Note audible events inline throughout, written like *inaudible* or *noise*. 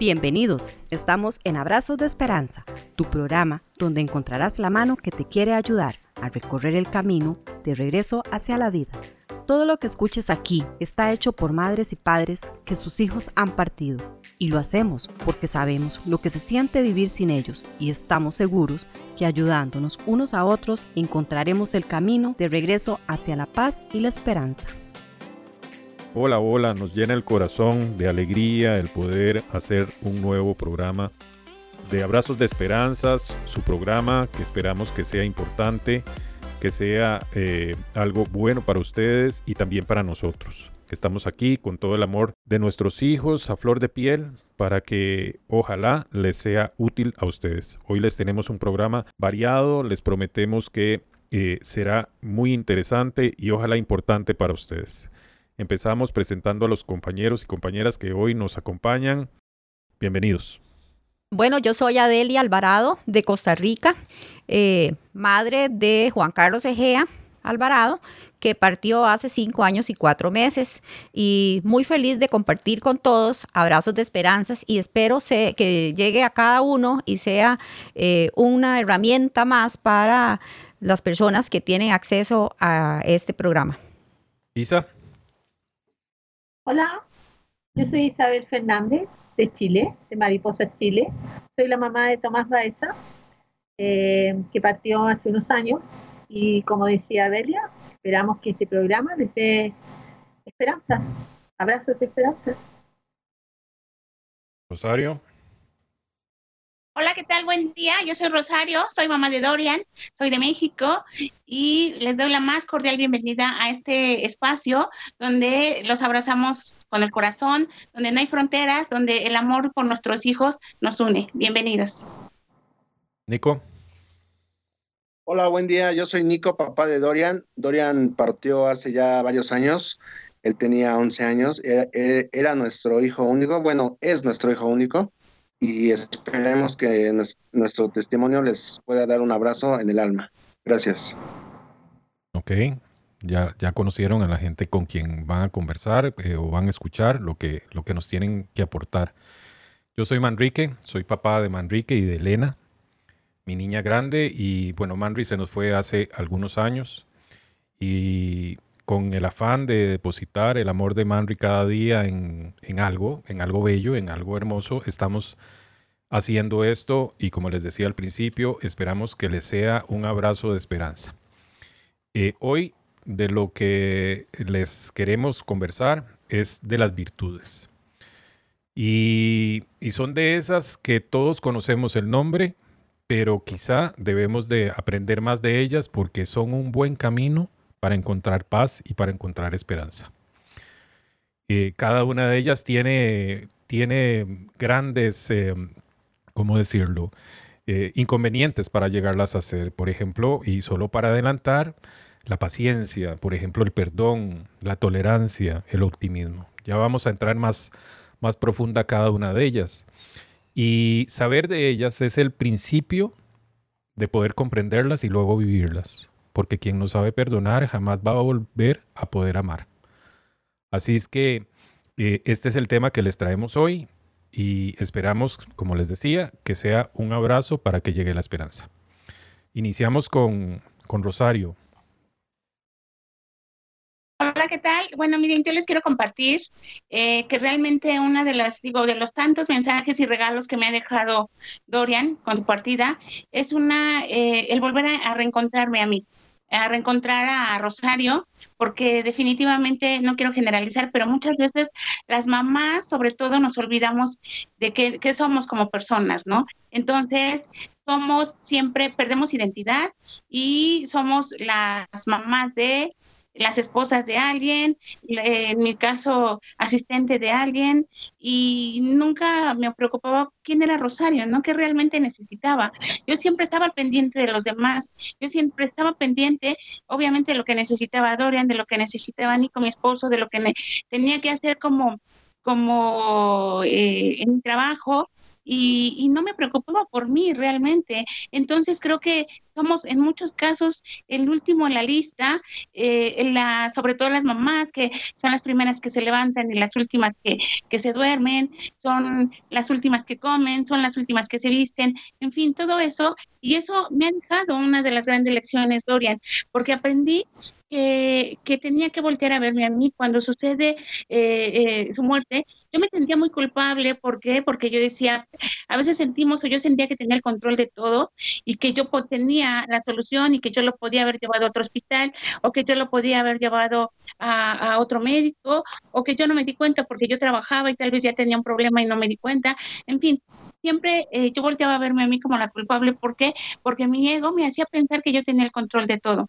Bienvenidos, estamos en Abrazos de Esperanza, tu programa donde encontrarás la mano que te quiere ayudar a recorrer el camino de regreso hacia la vida. Todo lo que escuches aquí está hecho por madres y padres que sus hijos han partido. Y lo hacemos porque sabemos lo que se siente vivir sin ellos y estamos seguros que ayudándonos unos a otros encontraremos el camino de regreso hacia la paz y la esperanza. Hola, hola, nos llena el corazón de alegría el poder hacer un nuevo programa de Abrazos de Esperanzas, su programa que esperamos que sea importante, que sea eh, algo bueno para ustedes y también para nosotros, estamos aquí con todo el amor de nuestros hijos a flor de piel para que ojalá les sea útil a ustedes. Hoy les tenemos un programa variado, les prometemos que eh, será muy interesante y ojalá importante para ustedes. Empezamos presentando a los compañeros y compañeras que hoy nos acompañan. Bienvenidos. Bueno, yo soy Adelia Alvarado de Costa Rica, eh, madre de Juan Carlos Egea Alvarado, que partió hace cinco años y cuatro meses. Y muy feliz de compartir con todos abrazos de esperanzas y espero que llegue a cada uno y sea eh, una herramienta más para las personas que tienen acceso a este programa. Isa. Hola, yo soy Isabel Fernández de Chile, de Mariposa Chile. Soy la mamá de Tomás Baeza, eh, que partió hace unos años. Y como decía Belia, esperamos que este programa les dé esperanza. Abrazos de esperanza. Rosario. Hola, ¿qué tal? Buen día. Yo soy Rosario, soy mamá de Dorian, soy de México y les doy la más cordial bienvenida a este espacio donde los abrazamos con el corazón, donde no hay fronteras, donde el amor por nuestros hijos nos une. Bienvenidos. Nico. Hola, buen día. Yo soy Nico, papá de Dorian. Dorian partió hace ya varios años. Él tenía 11 años. era nuestro hijo único. Bueno, es nuestro hijo único y esperemos que nuestro testimonio les pueda dar un abrazo en el alma. Gracias. Ok, ya, ya conocieron a la gente con quien van a conversar eh, o van a escuchar lo que, lo que nos tienen que aportar. Yo soy Manrique, soy papá de Manrique y de Elena, mi niña grande, y bueno, Manri se nos fue hace algunos años y con el afán de depositar el amor de Manri cada día en, algo, en algo bello, en algo hermoso, estamos haciendo esto y como les decía al principio, esperamos que les sea un abrazo de esperanza. Eh, hoy de lo que les queremos conversar es de las virtudes. Y, y son de esas que todos conocemos el nombre, pero quizá debemos de aprender más de ellas porque son un buen camino para encontrar paz y para encontrar esperanza. Eh, cada una de ellas tiene, tiene grandes, eh, ¿cómo decirlo? Eh, inconvenientes para llegarlas a hacer. Por ejemplo, y solo para adelantar, la paciencia, por ejemplo, el perdón, la tolerancia, el optimismo. Ya vamos a entrar más, más profunda cada una de ellas. Y saber de ellas es el principio de poder comprenderlas y luego vivirlas porque quien no sabe perdonar jamás va a volver a poder amar. Así es que eh, este es el tema que les traemos hoy y esperamos, como les decía, que sea un abrazo para que llegue la esperanza. Iniciamos con, con Rosario. Hola, ¿qué tal? Bueno, miren, yo les quiero compartir eh, que realmente una de las, digo, de los tantos mensajes y regalos que me ha dejado Dorian con su partida es una, eh, el volver a reencontrarme a mí a reencontrar a Rosario, porque definitivamente no quiero generalizar, pero muchas veces las mamás, sobre todo, nos olvidamos de qué, somos como personas, ¿no? Entonces, somos siempre, perdemos identidad y somos las mamás de las esposas de alguien, en mi caso asistente de alguien, y nunca me preocupaba quién era Rosario, ¿no? ¿Qué realmente necesitaba? Yo siempre estaba pendiente de los demás, yo siempre estaba pendiente, obviamente, de lo que necesitaba Dorian, de lo que necesitaba Nico, mi esposo, de lo que tenía que hacer como como eh, en mi trabajo y, no me preocupaba por mí realmente. Entonces creo que somos en muchos casos el último en la lista, eh, sobre todo las mamás que son las primeras que se levantan y las últimas que, que se duermen, son las últimas que comen, son las últimas que se visten, en fin, todo eso. Y eso me ha dejado una de las grandes lecciones, Dorian, porque aprendí que, que, tenía que voltear a verme a mí cuando sucede eh, eh, su muerte. Yo me sentía muy culpable, ¿por qué? Porque yo decía, a veces sentimos o yo sentía que tenía el control de todo y que yo tenía la solución y que yo lo podía haber llevado a otro hospital o que yo lo podía haber llevado a, a otro médico o que yo no me di cuenta porque yo trabajaba y tal vez ya tenía un problema y no me di cuenta. En fin, siempre eh, yo volteaba a verme a mí como la culpable. ¿Por qué? Porque mi ego me hacía pensar que yo tenía el control de todo.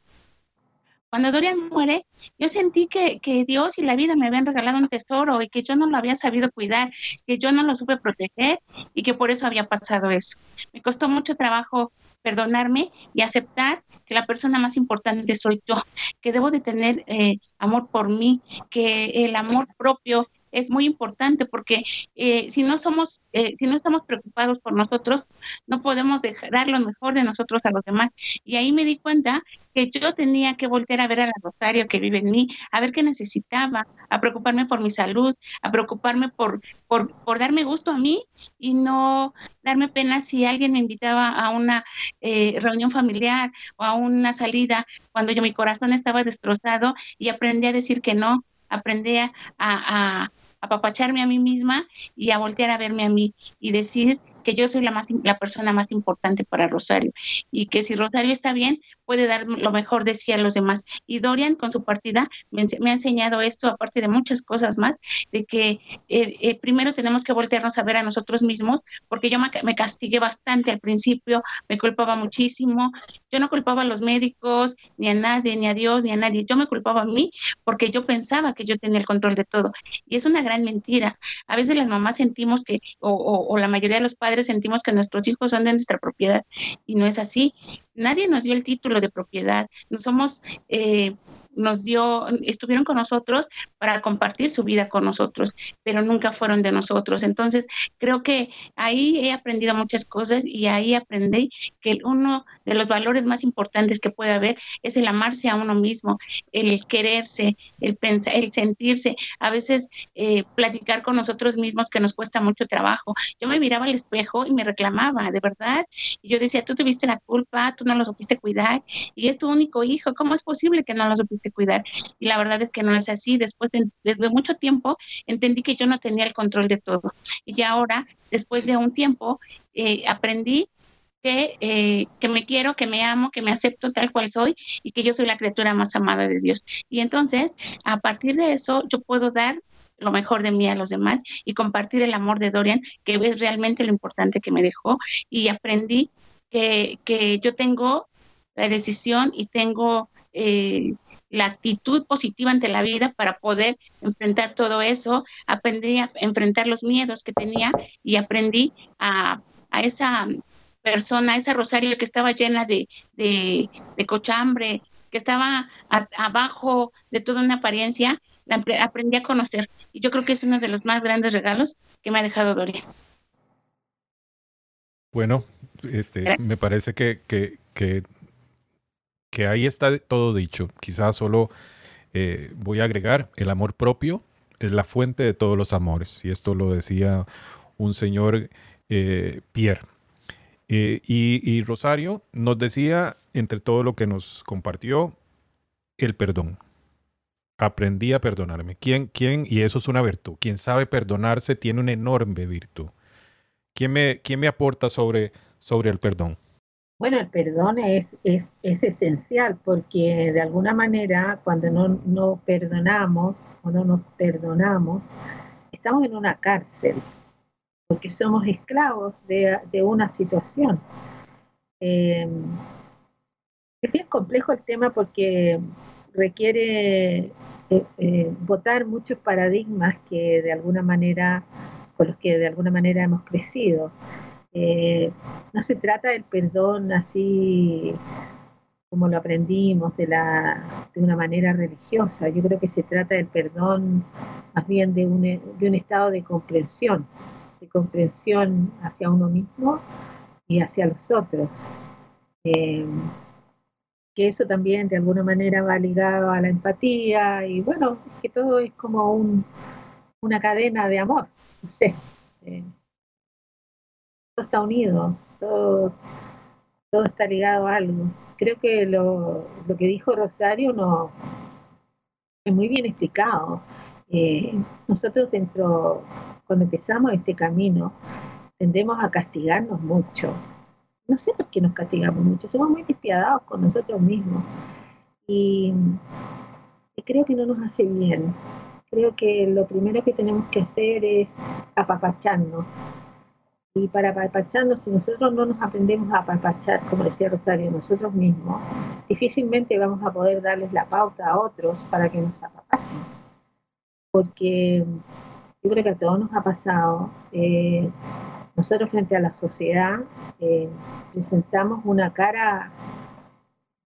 Cuando Dorian muere, yo sentí que, que, Dios y la vida me habían regalado un tesoro y que yo no lo había sabido cuidar, que yo no lo supe proteger y que por eso había pasado eso. Me costó mucho trabajo perdonarme y aceptar que la persona más importante soy yo, que debo de tener eh, amor por mí, que el amor propio es muy importante porque eh, si no somos, eh, si no estamos preocupados por nosotros, no podemos dejar, dar lo mejor de nosotros a los demás. Y ahí me di cuenta que yo tenía que volver a ver a la Rosario que vive en mí, a ver qué necesitaba, a preocuparme por mi salud, a preocuparme por, por, por darme gusto a mí y no darme pena si alguien me invitaba a una eh, reunión familiar o a una salida cuando yo mi corazón estaba destrozado y aprendí a decir que no, aprendí a, apapacharme a mí misma y a voltear a verme a mí y decir que yo soy la, más, la persona más importante para Rosario y que si Rosario está bien, puede dar lo mejor de sí a los demás. Y Dorian, con su partida, me, ha enseñado esto, aparte de muchas cosas más, de que eh, eh, primero tenemos que voltearnos a ver a nosotros mismos, porque yo me, me, castigué bastante al principio, me culpaba muchísimo, yo no culpaba a los médicos, ni a nadie, ni a Dios, ni a nadie, yo me culpaba a mí porque yo pensaba que yo tenía el control de todo. Y es una gran mentira. A veces las mamás sentimos que, o, o, o la mayoría de los padres, sentimos que nuestros hijos son de nuestra propiedad y no es así. Nadie nos dio el título de propiedad, no somos eh, nos dio, estuvieron con nosotros para compartir su vida con nosotros, pero nunca fueron de nosotros. Entonces, creo que ahí he aprendido muchas cosas y ahí aprendí que uno de los valores más importantes que puede haber es el amarse a uno mismo, el quererse, el pensar, el sentirse, a veces eh, platicar con nosotros mismos que nos cuesta mucho trabajo. Yo me miraba al espejo y me reclamaba, de verdad, y yo decía, tú tuviste la culpa, tú no lo supiste cuidar y es tu único hijo, ¿cómo es posible que no lo supiste cuidar. Y la verdad es que no es así. Después, de, desde mucho tiempo, entendí que yo no tenía el control de todo. Y ahora, después de un tiempo, eh, aprendí que, eh, que me quiero, que me amo, que me acepto tal cual soy y que yo soy la criatura más amada de Dios. Y entonces, a partir de eso, yo puedo dar lo mejor de mí a los demás y compartir el amor de Dorian, que es realmente lo importante que me dejó. Y aprendí que, que yo tengo la decisión y tengo eh, la actitud positiva ante la vida para poder enfrentar todo eso. Aprendí a enfrentar los miedos que tenía y aprendí a, a esa persona, a esa Rosario que estaba llena de, de, de cochambre, que estaba abajo de toda una apariencia, la aprendí a conocer. Y yo creo que es uno de los más grandes regalos que me ha dejado Doria. Bueno, este, me parece que, que, que que ahí está todo dicho. Quizás solo eh, voy a agregar, el amor propio es la fuente de todos los amores. Y esto lo decía un señor eh, Pierre. Eh, y, Rosario nos decía, entre todo lo que nos compartió, el perdón. Aprendí a perdonarme. ¿Quién, quién? Y eso es una virtud. Quien sabe perdonarse tiene una enorme virtud. ¿Quién me, quién me aporta sobre, sobre el perdón? Bueno, el perdón es, es, es, esencial porque de alguna manera cuando no, no, perdonamos o no nos perdonamos, estamos en una cárcel porque somos esclavos de, de una situación. Eh, es bien complejo el tema porque requiere eh, eh, votar muchos paradigmas que de alguna manera, con los que de alguna manera hemos crecido. Eh, no se trata del perdón así como lo aprendimos de, la, de una manera religiosa. Yo creo que se trata del perdón más bien de un, de un estado de comprensión, de comprensión hacia uno mismo y hacia los otros. Eh, que eso también de alguna manera va ligado a la empatía y bueno, que todo es como un, una cadena de amor, no sé. Eh, todo está unido, todo, todo está ligado a algo. Creo que lo, lo que dijo Rosario no es muy bien explicado. Eh, nosotros dentro, cuando empezamos este camino, tendemos a castigarnos mucho. No sé por qué nos castigamos mucho, somos muy despiadados con nosotros mismos. Y, y creo que no nos hace bien. Creo que lo primero que tenemos que hacer es apapacharnos. Y para apapacharnos, si nosotros no nos aprendemos a apapachar, como decía Rosario, nosotros mismos, difícilmente vamos a poder darles la pauta a otros para que nos apapachen porque yo creo que a todos nos ha pasado. Eh, nosotros frente a la sociedad eh, presentamos una cara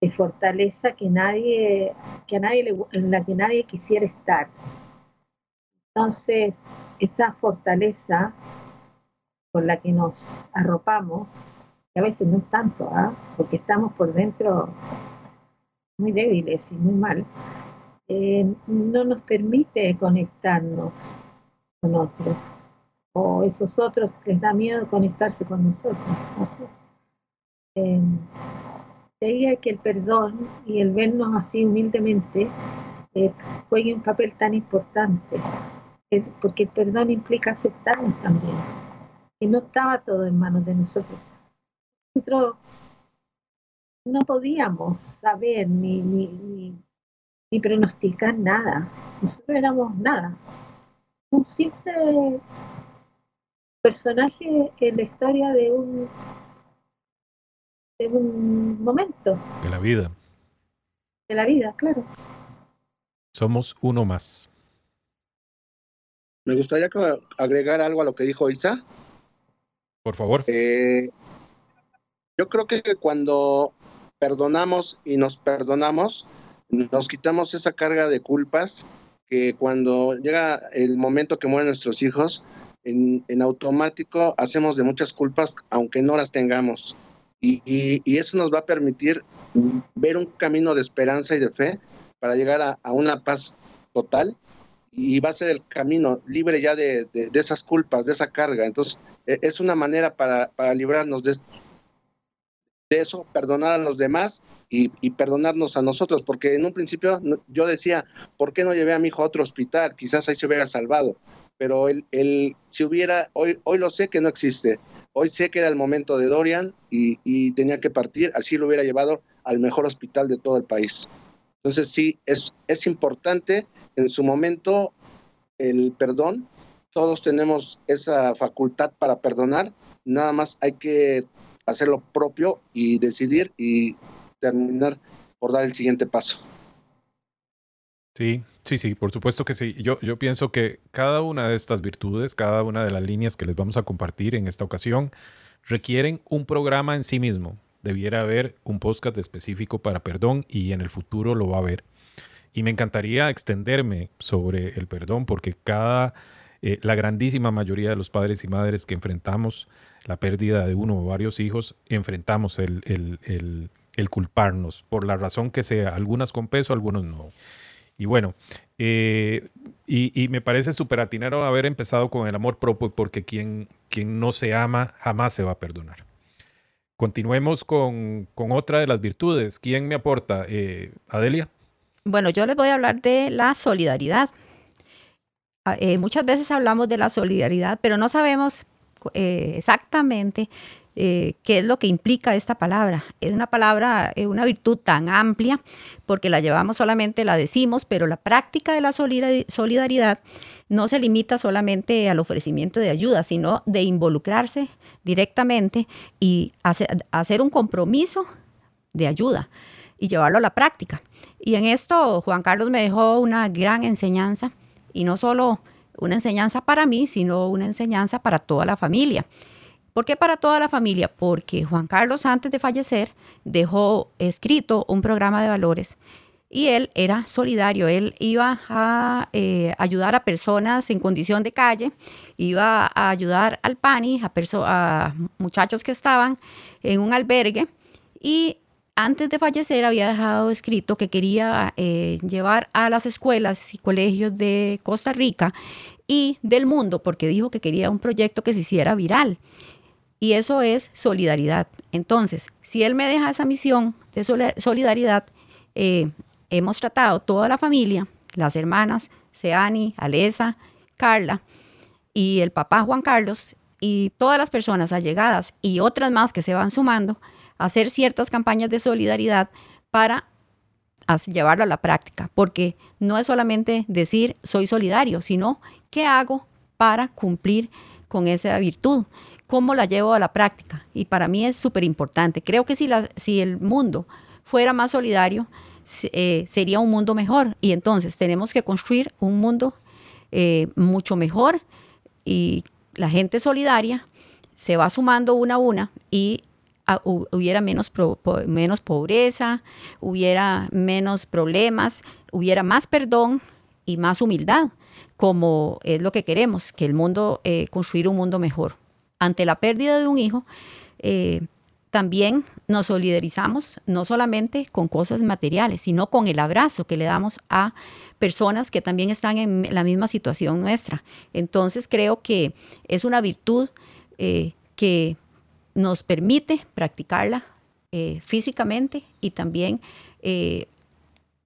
de fortaleza que nadie, que a nadie en la que nadie quisiera estar. Entonces, esa fortaleza con la que nos arropamos, que a veces no es tanto, ¿ah? porque estamos por dentro muy débiles y muy mal, eh, no nos permite conectarnos con otros. O esos otros les da miedo conectarse con nosotros. No sé. Eh, que el perdón y el vernos así humildemente eh, juegue un papel tan importante, porque el perdón implica aceptarnos también, y no estaba todo en manos de nosotros. Nosotros no podíamos saber ni, ni ni pronosticar nada. Nosotros éramos nada. Un simple personaje en la historia de un de un momento. De la vida. De la vida, claro. Somos uno más. Me gustaría agregar algo a lo que dijo Isa. Por favor. Eh, yo creo que cuando perdonamos y nos perdonamos, nos quitamos esa carga de culpas que cuando llega el momento que mueren nuestros hijos, en, automático hacemos de muchas culpas, aunque no las tengamos. Y, eso nos va a permitir ver un camino de esperanza y de fe para llegar a, una paz total y va a ser el camino libre ya de, esas culpas, de esa carga. Entonces, es una manera para, para librarnos de, de eso, perdonar a los demás y, perdonarnos a nosotros, porque en un principio yo decía, ¿por qué no llevé a mi hijo a otro hospital? Quizás ahí se hubiera salvado, pero él, si hubiera, hoy, hoy lo sé que no existe, hoy sé que era el momento de Dorian y, tenía que partir, así lo hubiera llevado al mejor hospital de todo el país. Entonces sí, es, es importante en su momento el perdón, todos tenemos esa facultad para perdonar, nada más hay que hacer lo propio y decidir y terminar por dar el siguiente paso. Sí, sí, sí, por supuesto que sí. Yo, yo pienso que cada una de estas virtudes, cada una de las líneas que les vamos a compartir en esta ocasión, requieren un programa en sí mismo. Debiera haber un podcast específico para perdón y en el futuro lo va a haber. Y me encantaría extenderme sobre el perdón porque cada, eh, la grandísima mayoría de los padres y madres que enfrentamos la pérdida de uno o varios hijos, enfrentamos el, el, culparnos, por la razón que sea, algunas con peso, algunos no. Y bueno, eh, y, me parece súper atinero haber empezado con el amor propio, porque quien, quien no se ama jamás se va a perdonar. Continuemos con, otra de las virtudes. ¿Quién me aporta? Eh, Adelia. Bueno, yo les voy a hablar de la solidaridad. Ah, eh, muchas veces hablamos de la solidaridad, pero no sabemos eh, exactamente eh, qué es lo que implica esta palabra. Es una palabra, es una virtud tan amplia porque la llevamos solamente, la decimos, pero la práctica de la solidaridad no se limita solamente al ofrecimiento de ayuda, sino de involucrarse directamente y hacer un compromiso de ayuda y llevarlo a la práctica. Y en esto Juan Carlos me dejó una gran enseñanza y no solo una enseñanza para mí, sino una enseñanza para toda la familia. ¿Por qué para toda la familia? Porque Juan Carlos antes de fallecer dejó escrito un programa de valores y él era solidario, él iba a eh, ayudar a personas en condición de calle, iba a ayudar al PANI, a, a muchachos que estaban en un albergue Y antes de fallecer había dejado escrito que quería eh, llevar a las escuelas y colegios de Costa Rica y del mundo, porque dijo que quería un proyecto que se hiciera viral. Y eso es solidaridad. Entonces, si él me deja esa misión de solidaridad, eh, hemos tratado toda la familia, las hermanas, Seani, Alesa, Carla y el papá Juan Carlos y todas las personas allegadas y otras más que se van sumando hacer ciertas campañas de solidaridad para llevarlo a la práctica, porque no es solamente decir soy solidario, sino qué hago para cumplir con esa virtud, cómo la llevo a la práctica. Y para mí es súper importante. Creo que si, la, si el mundo fuera más solidario, eh, sería un mundo mejor. Y entonces tenemos que construir un mundo eh, mucho mejor y la gente solidaria se va sumando una a una y hubiera menos, menos pobreza, hubiera menos problemas, hubiera más perdón y más humildad, como es lo que queremos, que el mundo, eh, construir un mundo mejor. Ante la pérdida de un hijo, eh, también nos solidarizamos no solamente con cosas materiales, sino con el abrazo que le damos a personas que también están en la misma situación nuestra. Entonces creo que es una virtud eh, que nos permite practicarla eh, físicamente y también, eh,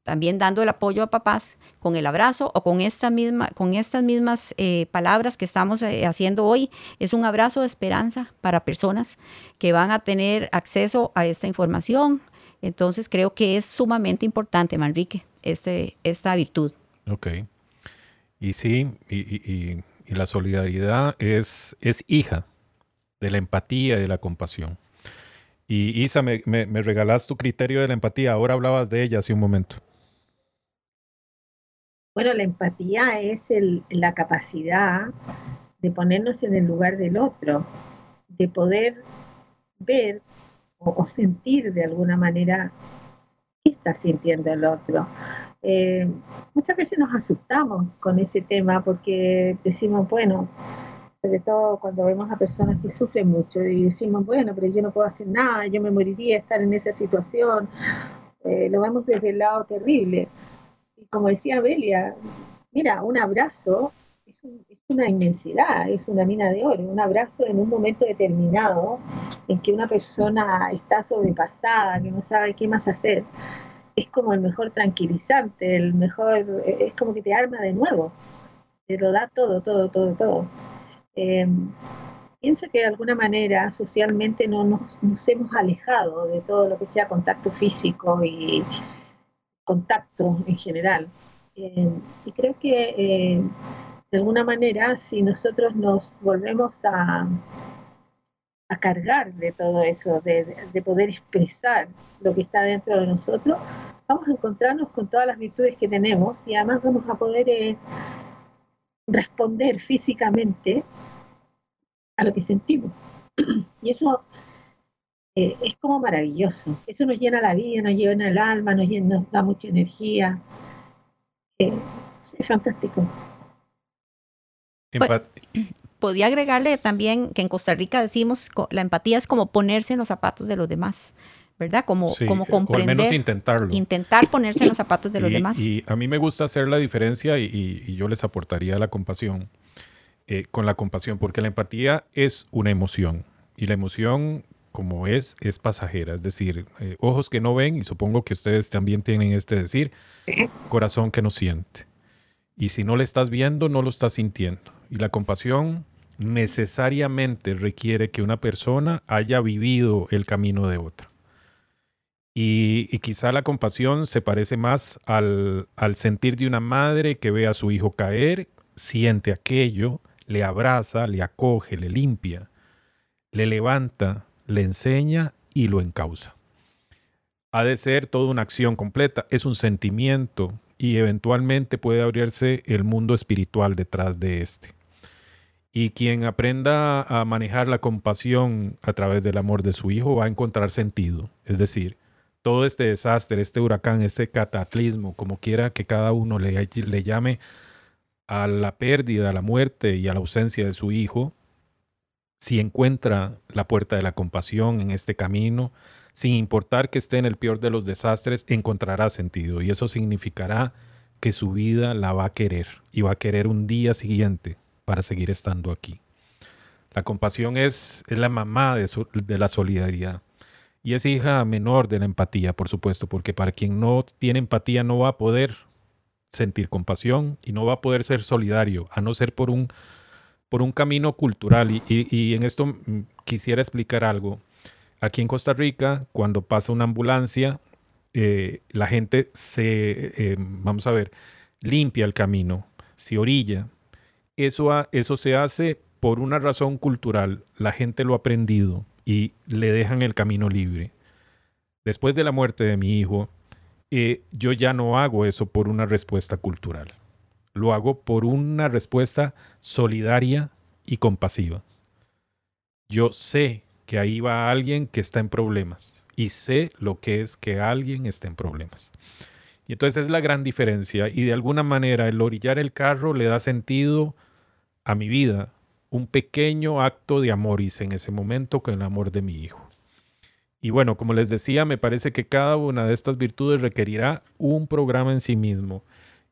también dando el apoyo a papás con el abrazo o con, esta misma, con estas mismas eh, palabras que estamos haciendo hoy. Es un abrazo de esperanza para personas que van a tener acceso a esta información. Entonces creo que es sumamente importante, Manrique, este, esta virtud. Ok. Y sí, y, y, la solidaridad es, es hija de la empatía y de la compasión. Y Isa, me, me, regalas tu criterio de la empatía. Ahora hablabas de ella hace un momento. Bueno, la empatía es el, la capacidad de ponernos en el lugar del otro, de poder ver o, sentir de alguna manera qué está sintiendo el otro. Eh, muchas veces nos asustamos con ese tema porque decimos, bueno, sobre todo cuando vemos a personas que sufren mucho y decimos, bueno, pero yo no puedo hacer nada, yo me moriría estar en esa situación, eh, lo vemos desde el lado terrible. Y como decía Belia, mira, un abrazo es, es, una inmensidad, es una mina de oro, un abrazo en un momento determinado en que una persona está sobrepasada, que no sabe qué más hacer. Es como el mejor tranquilizante, el mejor, es como que te arma de nuevo, te lo da todo, todo, todo, todo. Eh, pienso que de alguna manera socialmente no nos, hemos alejado de todo lo que sea contacto físico y contacto en general. Eh, y creo que eh, de alguna manera si nosotros nos volvemos a, a cargar de todo eso, de, de, poder expresar lo que está dentro de nosotros, vamos a encontrarnos con todas las virtudes que tenemos y además vamos a poder responder físicamente a lo que sentimos. *clears throat* Y eso eh, es como maravilloso. Eso nos llena la vida, nos llena el alma, nos, nos da mucha energía. Eh, es fantástico. Pues, *clears throat* podría agregarle también que en Costa Rica decimos la empatía es como ponerse en los zapatos de los demás. ¿verdad? Como, como comprender. O al menos intentarlo. Intentar ponerse en los zapatos de los demás. Y a mí me gusta hacer la diferencia y, yo les aportaría la compasión. Eh, con la compasión, porque la empatía es una emoción y la emoción como es, es pasajera, es decir, eh, ojos que no ven, y supongo que ustedes también tienen este decir, corazón que no siente. Y si no le estás viendo, no lo estás sintiendo. Y la compasión necesariamente requiere que una persona haya vivido el camino de otra. Y, y, quizá la compasión se parece más al, al sentir de una madre que ve a su hijo caer, siente aquello, le abraza, le acoge, le limpia, le levanta, le enseña y lo encausa. Ha de ser toda una acción completa, es un sentimiento y eventualmente puede abrirse el mundo espiritual detrás de este. Y quien aprenda a manejar la compasión a través del amor de su hijo va a encontrar sentido. Es decir, todo este desastre, este huracán, este cataclismo, como quiera que cada uno le, le llame, a la pérdida, a la muerte y a la ausencia de su hijo, si encuentra la puerta de la compasión en este camino, sin importar que esté en el peor de los desastres, encontrará sentido y eso significará que su vida la va a querer y va a querer un día siguiente para seguir estando aquí. La compasión es, es la mamá de, de la solidaridad y es hija menor de la empatía, por supuesto, porque para quien no tiene empatía no va a poder sentir compasión y no va a poder ser solidario, a no ser por un, por un camino cultural. Y, y en esto mm, quisiera explicar algo. Aquí en Costa Rica, cuando pasa una ambulancia, eh, la gente se, eh, vamos a ver, limpia el camino, se orilla. Eso, eso se hace por una razón cultural. La gente lo ha aprendido y le dejan el camino libre. Después de la muerte de mi hijo, eh, yo ya no hago eso por una respuesta cultural. Lo hago por una respuesta solidaria y compasiva. Yo sé que ahí va alguien que está en problemas y sé lo que es que alguien esté en problemas. Y entonces es la gran diferencia y de alguna manera el orillar el carro le da sentido a mi vida, un pequeño acto de amor hice en ese momento con el amor de mi hijo. Y bueno, como les decía, me parece que cada una de estas virtudes requerirá un programa en sí mismo.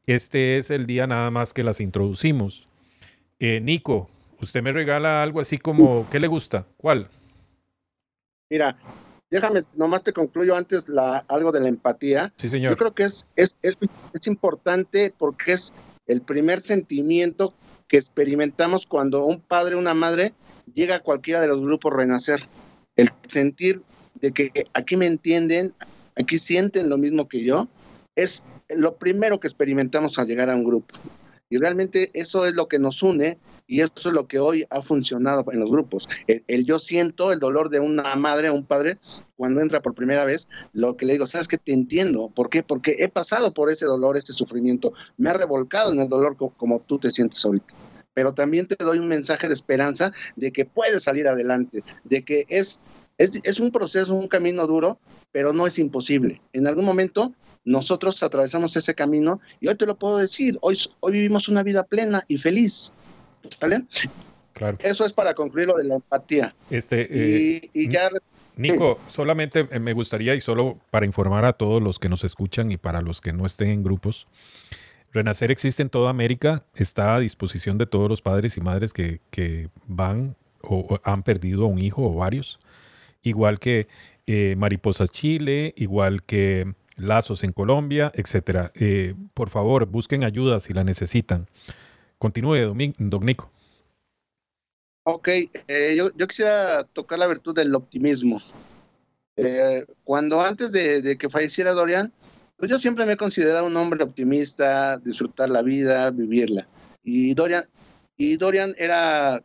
Este es el día nada más que las introducimos. Eh, Nico, usted me regala algo así como, ¿qué le gusta? ¿Cuál? Mira, déjame, nomás te concluyo antes la, algo de la empatía. Sí, señor. Yo creo que es, es, es, importante porque es el primer sentimiento que experimentamos cuando un padre o una madre llega a cualquiera de los grupos Renacer. El sentir de que aquí me entienden, aquí sienten lo mismo que yo, es lo primero que experimentamos al llegar a un grupo. Y realmente eso es lo que nos une y eso es lo que hoy ha funcionado en los grupos. El, yo siento el dolor de una madre o un padre cuando entra por primera vez, lo que le digo, sabes que te entiendo. ¿Por qué? Porque he pasado por ese dolor, ese sufrimiento. Me ha revolcado en el dolor como, tú te sientes ahorita pero también te doy un mensaje de esperanza de que puedes salir adelante, de que es, es, es, un proceso, un camino duro, pero no es imposible. En algún momento nosotros atravesamos ese camino y hoy te lo puedo decir, hoy, hoy vivimos una vida plena y feliz. ¿Vale? Claro. Eso es para concluir lo de la empatía. Este, y, eh, ya... Nico, solamente me gustaría, y solo para informar a todos los que nos escuchan y para los que no estén en grupos, Renacer existe en toda América, está a disposición de todos los padres y madres que, que van o han perdido a un hijo o varios, igual que eh, Mariposa Chile, igual que Lazos en Colombia, etcétera. Eh, por favor, busquen ayuda si la necesitan. Continúe, don Nico. Ok, eh, yo, quisiera tocar la virtud del optimismo. Eh, cuando antes de, que falleciera Dorian, pues yo siempre me he considerado un hombre optimista, disfrutar la vida, vivirla. Y Dorian, y Dorian era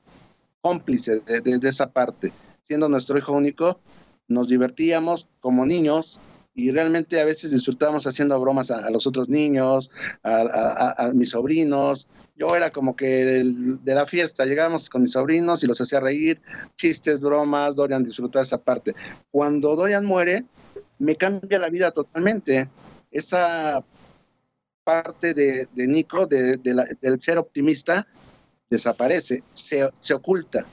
cómplice de esa parte. Siendo nuestro hijo único, nos divertíamos como niños, y realmente a veces disfrutábamos haciendo bromas a, los otros niños, a, mis sobrinos. Yo era como que de la fiesta, llegábamos con mis sobrinos y los hacía reír, chistes, bromas, Dorian disfrutaba esa parte. Cuando Dorian muere, me cambia la vida totalmente. Esa parte de, Nico, de, del ser optimista, desaparece, se, se oculta.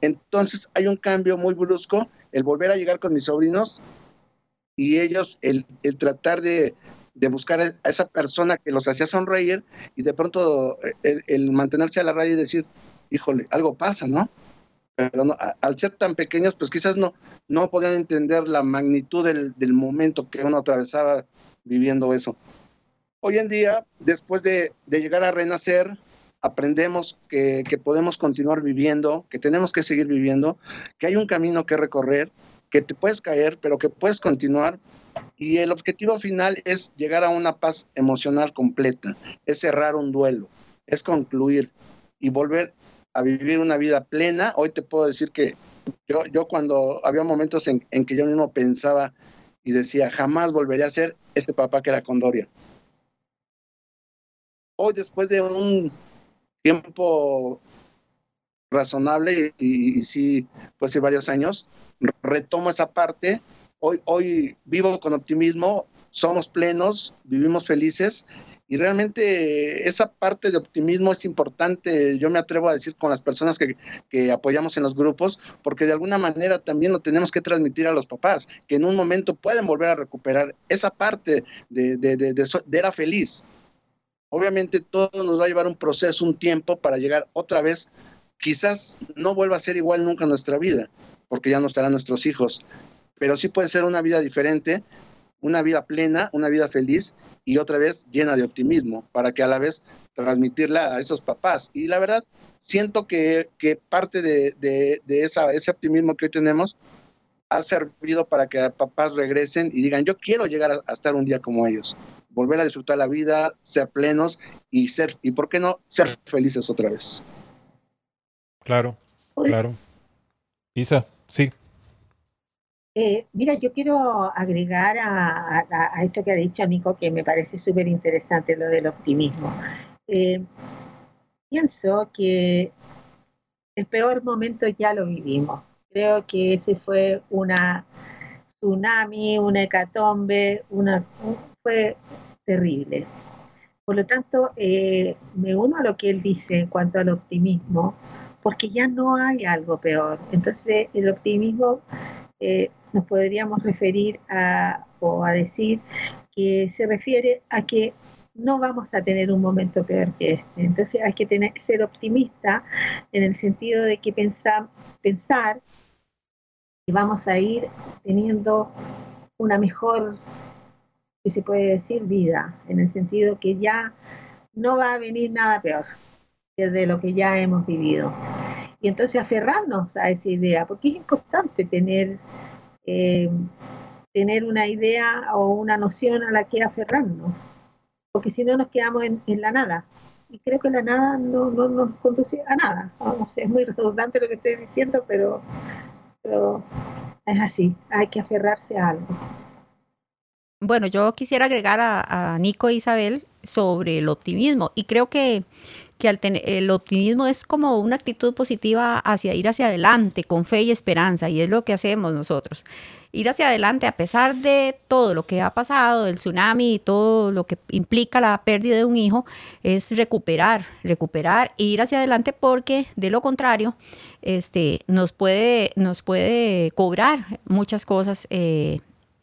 Entonces hay un cambio muy brusco, el volver a llegar con mis sobrinos y ellos el, el tratar de, de, buscar a esa persona que los hacía sonreír y de pronto el, el, mantenerse a la raya y decir, híjole, algo pasa, ¿no? Pero no, al ser tan pequeños, pues quizás no, no podían entender la magnitud del, del momento que uno atravesaba viviendo eso. Hoy en día, después de, de llegar a renacer, aprendemos que, podemos continuar viviendo, que tenemos que seguir viviendo, que hay un camino que recorrer que te puedes caer, pero que puedes continuar. Y el objetivo final es llegar a una paz emocional completa, es cerrar un duelo, es concluir y volver a vivir una vida plena. Hoy te puedo decir que yo, yo cuando había momentos en, que yo mismo pensaba y decía, jamás volvería a ser este papá que era Condoria. Hoy, después de un tiempo razonable y, y, sí, pues sí, varios años, retomo esa parte. Hoy, hoy vivo con optimismo, somos plenos, vivimos felices Y realmente esa parte de optimismo es importante, yo me atrevo a decir, con las personas que, que, apoyamos en los grupos, porque de alguna manera también lo tenemos que transmitir a los papás, que en un momento pueden volver a recuperar esa parte de, de, de, de era feliz. Obviamente todo nos va a llevar un proceso, un tiempo para llegar otra vez. Quizás no vuelva a ser igual nunca en nuestra vida, porque ya no estarán nuestros hijos, pero sí puede ser una vida diferente, una vida plena, una vida feliz y otra vez llena de optimismo, para que a la vez transmitirla a esos papás. Y la verdad, siento que, que parte de, de, de esa, ese optimismo que hoy tenemos ha servido para que papás regresen y digan, yo quiero llegar a, a, estar un día como ellos, volver a disfrutar la vida, ser plenos y ser, y por qué no, ser felices otra vez. Claro, claro. Isa, sí. Eh, mira, yo quiero agregar a, a, a, esto que ha dicho Nico, que me parece súper interesante lo del optimismo. Eh, pienso que el peor momento ya lo vivimos. Creo que ese fue una tsunami, una hecatombe, una, fue terrible. Por lo tanto, eh, me uno a lo que él dice en cuanto al optimismo, porque ya no hay algo peor. Entonces, el optimismo eh, nos podríamos referir a, o a decir que se refiere a que no vamos a tener un momento peor que este. Entonces hay que tener, ser optimista en el sentido de que pensar, pensar que vamos a ir teniendo una mejor, si se puede decir, vida, en el sentido que ya no va a venir nada peor de lo que ya hemos vivido. Y entonces aferrarnos a esa idea, porque es importante tener, eh, tener una idea o una noción a la que aferrarnos, porque si no nos quedamos en, en la nada. Y creo que la nada no, no nos conduce a nada. Sé, es muy redundante lo que estoy diciendo, pero, pero es así, hay que aferrarse a algo. Bueno, yo quisiera agregar a, Nico e Isabel sobre el optimismo y creo que que el, el, optimismo es como una actitud positiva hacia ir hacia adelante, con fe y esperanza, y es lo que hacemos nosotros. Ir hacia adelante a pesar de todo lo que ha pasado, el tsunami y todo lo que implica la pérdida de un hijo, es recuperar, recuperar e ir hacia adelante porque de lo contrario este, nos, puede, nos puede cobrar muchas cosas, eh,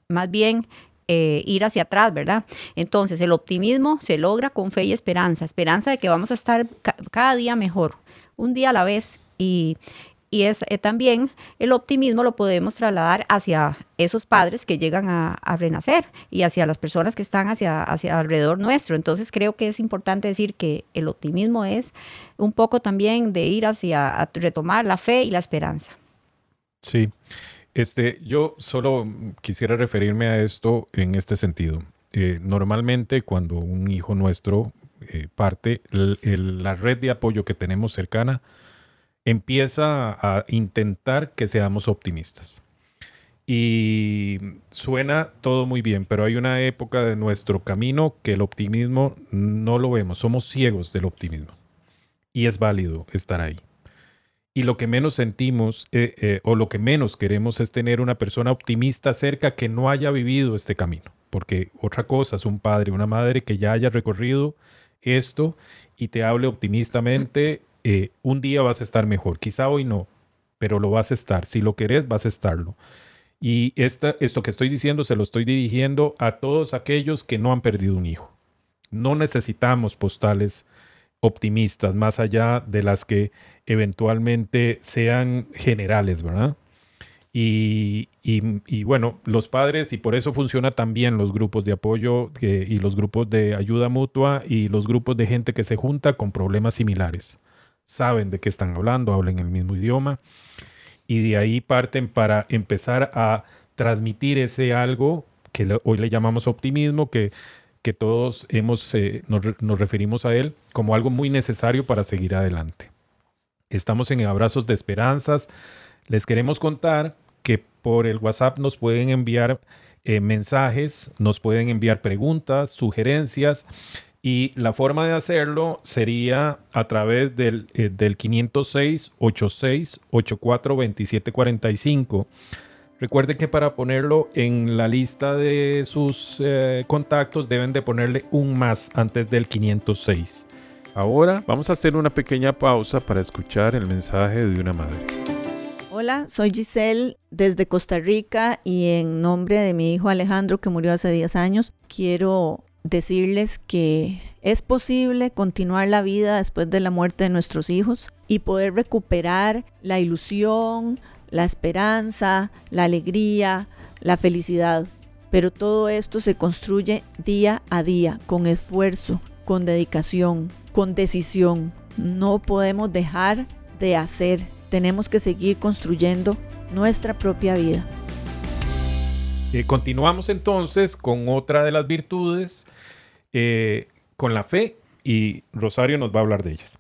más bien eh, ir hacia atrás, ¿verdad? Entonces, el optimismo se logra con fe y esperanza, esperanza de que vamos a estar ca cada día mejor, un día a la vez. Y, y es eh, también el optimismo lo podemos trasladar hacia esos padres que llegan a, renacer y hacia las personas que están hacia, hacia alrededor nuestro. Entonces, creo que es importante decir que el optimismo es un poco también de ir hacia retomar la fe y la esperanza. Sí. Este, yo solo quisiera referirme a esto en este sentido. Eh, normalmente cuando un hijo nuestro eh, parte, la red de apoyo que tenemos cercana empieza a intentar que seamos optimistas. Y suena todo muy bien, pero hay una época de nuestro camino que el optimismo no lo vemos, somos ciegos del optimismo. Y es válido estar ahí y lo que menos sentimos eh, eh, o lo que menos queremos es tener una persona optimista cerca que no haya vivido este camino. Porque otra cosa es un padre, una madre que ya haya recorrido esto y te hable optimistamente, *coughs* eh, un día vas a estar mejor. Quizá hoy no, pero lo vas a estar. Si lo querés, vas a estarlo. Y esta, esto que estoy diciendo se lo estoy dirigiendo a todos aquellos que no han perdido un hijo. No necesitamos postales optimistas, más allá de las que eventualmente sean generales, ¿verdad? Y, y, bueno, los padres, y por eso funciona también los grupos de apoyo y los grupos de ayuda mutua y los grupos de gente que se junta con problemas similares. Saben de qué están hablando, hablan el mismo idioma y de ahí parten para empezar a transmitir ese algo que hoy le llamamos optimismo, que que todos hemos, eh, nos, nos, referimos a él como algo muy necesario para seguir adelante. Estamos en Abrazos de Esperanzas. Les queremos contar que por el WhatsApp nos pueden enviar eh, mensajes, nos pueden enviar preguntas, sugerencias y la forma de hacerlo sería a través del, eh, del 506 86 84 27 45 Recuerde que para ponerlo en la lista de sus eh, contactos deben de ponerle un más antes del 506. Ahora vamos a hacer una pequeña pausa para escuchar el mensaje de una madre. Hola, soy Giselle desde Costa Rica y en nombre de mi hijo Alejandro que murió hace 10 años, quiero decirles que es posible continuar la vida después de la muerte de nuestros hijos y poder recuperar la ilusión, la esperanza, la alegría, la felicidad. Pero todo esto se construye día a día, con esfuerzo, con dedicación, con decisión. No podemos dejar de hacer. Tenemos que seguir construyendo nuestra propia vida. Eh, continuamos entonces con otra de las virtudes, eh, con la fe, y Rosario nos va a hablar de ellas.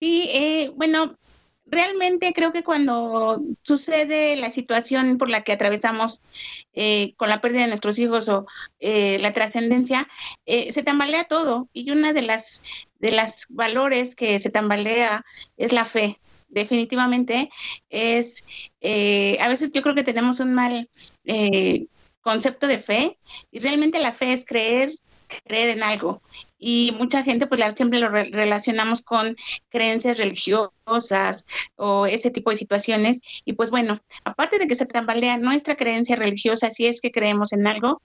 Sí, eh, bueno, realmente creo que cuando sucede la situación por la que atravesamos eh, con la pérdida de nuestros hijos o eh, la trascendencia, eh, se tambalea todo. Y una de las de las valores que se tambalea es la fe. Definitivamente es, a veces yo creo que tenemos un mal concepto de fe y realmente la fe es creer creer en algo. Y mucha gente pues siempre lo relacionamos con creencias religiosas o ese tipo de situaciones. Y pues bueno, aparte de que se tambalea nuestra creencia religiosa, si es que creemos en algo,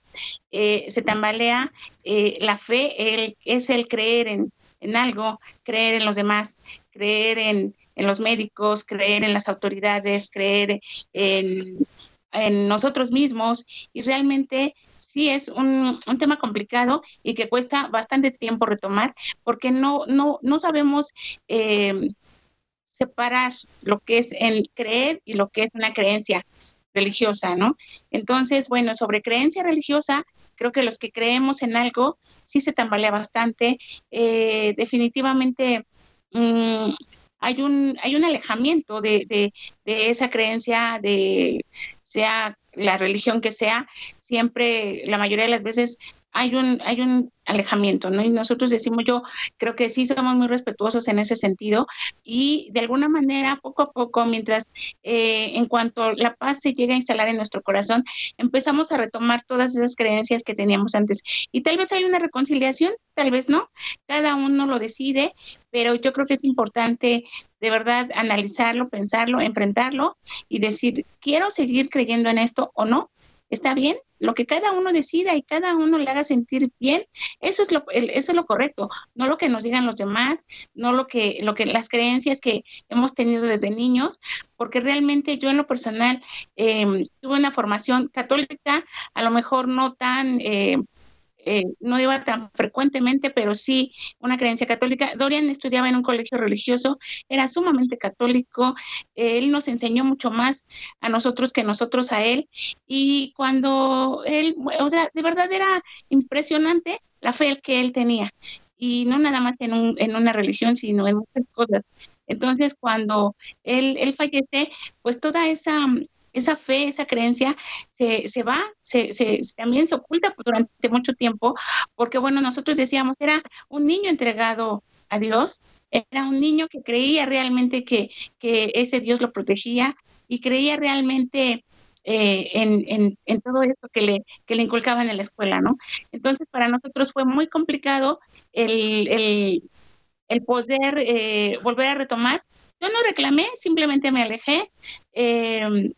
eh, se tambalea eh, la fe, el, es el creer en, en algo, creer en los demás, creer en, en los médicos, creer en las autoridades, creer en, en nosotros mismos y realmente sí es un, tema complicado y que cuesta bastante tiempo retomar porque no, no, no sabemos eh, separar lo que es el creer y lo que es una creencia religiosa, ¿no? Entonces, bueno, sobre creencia religiosa, creo que los que creemos en algo sí se tambalea bastante. Eh, definitivamente mm, hay un hay un alejamiento de, de, de, esa creencia, de sea la religión que sea, siempre, la mayoría de las veces, hay un, hay un alejamiento, ¿no? Y nosotros decimos, yo creo que sí somos muy respetuosos en ese sentido y de alguna manera, poco a poco, mientras eh, en cuanto la paz se llega a instalar en nuestro corazón, empezamos a retomar todas esas creencias que teníamos antes. Y tal vez hay una reconciliación, tal vez no, cada uno lo decide, pero yo creo que es importante de verdad analizarlo, pensarlo, enfrentarlo y decir, quiero seguir creyendo en esto o no, está bien, lo que cada uno decida y cada uno le haga sentir bien, eso es lo, eso es lo correcto, no lo que nos digan los demás, no lo que, lo que las creencias que hemos tenido desde niños, porque realmente yo en lo personal eh, tuve una formación católica, a lo mejor no tan eh, eh, no iba tan frecuentemente, pero sí una creencia católica. Dorian estudiaba en un colegio religioso, era sumamente católico, él nos enseñó mucho más a nosotros que nosotros a él, y cuando él, o sea, de verdad era impresionante la fe que él tenía, y no nada más en, un, en una religión, sino en muchas cosas. Entonces, cuando él, él fallece, pues toda esa esa fe, esa creencia se, se va, se, se, también se oculta durante mucho tiempo, porque bueno, nosotros decíamos, era un niño entregado a Dios, era un niño que creía realmente que, que ese Dios lo protegía y creía realmente eh, en, en, en, todo eso que le, que le inculcaban en la escuela, ¿no? Entonces, para nosotros fue muy complicado el, el, el poder eh, volver a retomar. Yo no reclamé, simplemente me alejé. Eh,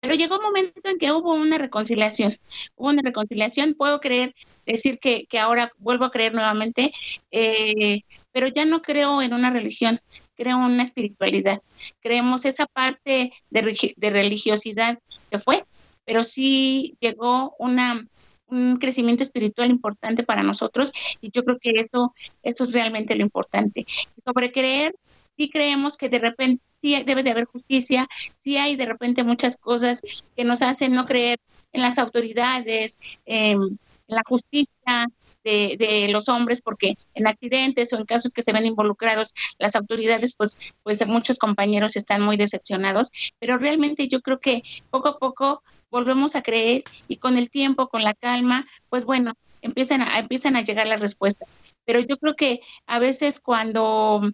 pero llegó un momento en que hubo una reconciliación. Hubo una reconciliación, puedo creer, decir que, que ahora vuelvo a creer nuevamente, eh, pero ya no creo en una religión, creo en una espiritualidad. Creemos esa parte de, religiosidad que fue, pero sí llegó una un crecimiento espiritual importante para nosotros y yo creo que eso eso es realmente lo importante. Sobre creer, sí creemos que de repente sí debe de haber justicia, sí hay de repente muchas cosas que nos hacen no creer en las autoridades, en la justicia de, de, los hombres, porque en accidentes o en casos que se ven involucrados las autoridades, pues, pues muchos compañeros están muy decepcionados, pero realmente yo creo que poco a poco volvemos a creer y con el tiempo, con la calma, pues bueno, empiezan a, empiezan a llegar las respuestas. Pero yo creo que a veces cuando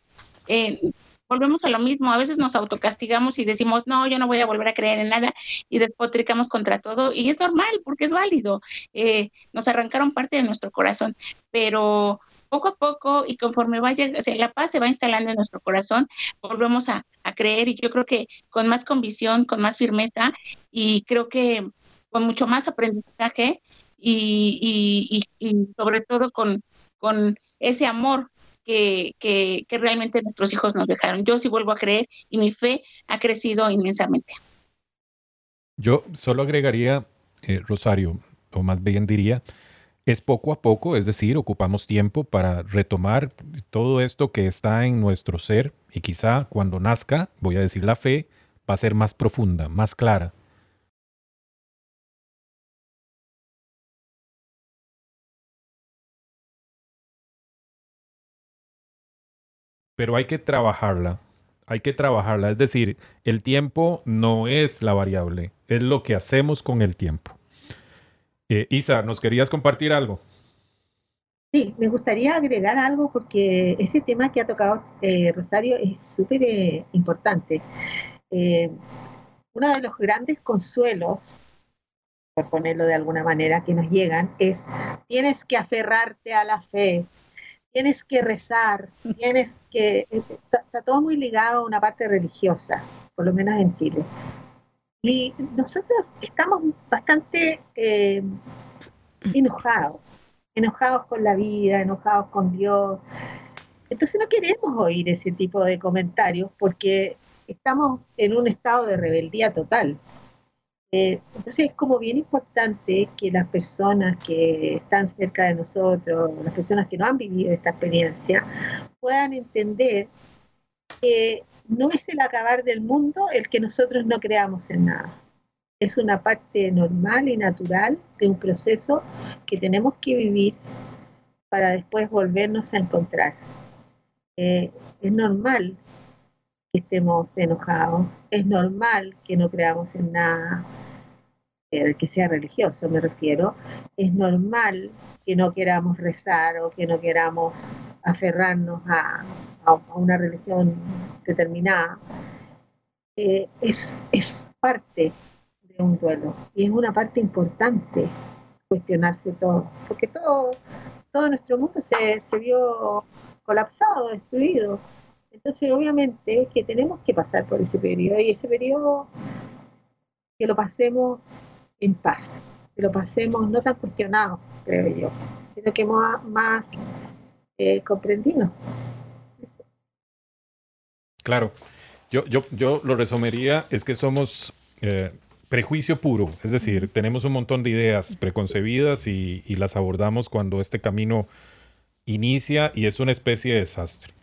eh, volvemos a lo mismo. A veces nos autocastigamos y decimos, no, yo no voy a volver a creer en nada y despotricamos contra todo. Y es normal porque es válido. Eh, nos arrancaron parte de nuestro corazón, pero poco a poco y conforme vaya, o la paz se va instalando en nuestro corazón, volvemos a, creer y yo creo que con más convicción, con más firmeza y creo que con mucho más aprendizaje y, y, sobre todo con, con ese amor que, que, realmente nuestros hijos nos dejaron. Yo sí vuelvo a creer y mi fe ha crecido inmensamente. Yo solo agregaría, eh, Rosario, o más bien diría, es poco a poco, es decir, ocupamos tiempo para retomar todo esto que está en nuestro ser y quizá cuando nazca, voy a decir la fe, va a ser más profunda, más clara. Pero hay que trabajarla, hay que trabajarla, es decir, el tiempo no es la variable, es lo que hacemos con el tiempo. Eh, Isa, ¿nos querías compartir algo? Sí, me gustaría agregar algo porque ese tema que ha tocado eh, Rosario es súper eh, importante. uno de los grandes consuelos, por ponerlo de alguna manera, que nos llegan es, tienes que aferrarte a la fe, tienes que rezar, tienes que... está todo muy ligado a una parte religiosa, por lo menos en Chile. Y nosotros estamos bastante eh, enojados, enojados con la vida, enojados con Dios. Entonces no queremos oír ese tipo de comentarios porque estamos en un estado de rebeldía total. Eh, entonces es como bien importante que las personas que están cerca de nosotros, las personas que no han vivido esta experiencia, puedan entender que no es el acabar del mundo el que nosotros no creamos en nada. Es una parte normal y natural de un proceso que tenemos que vivir para después volvernos a encontrar. Eh, es normal estemos enojados, es normal que no creamos en nada, eh, que sea religioso me refiero, es normal que no queramos rezar o que no queramos aferrarnos a, una religión determinada. Eh, es, es parte de un duelo y es una parte importante cuestionarse todo, porque todo, todo nuestro mundo se, se vio colapsado, destruido. Entonces, obviamente, que tenemos que pasar por ese periodo y ese periodo que lo pasemos en paz, que lo pasemos no tan cuestionado, creo yo, sino que más, más eh, comprendido. Claro, yo, yo, yo lo resumiría, es que somos eh, prejuicio puro, es decir, tenemos un montón de ideas preconcebidas y, las abordamos cuando este camino inicia y es una especie de desastre.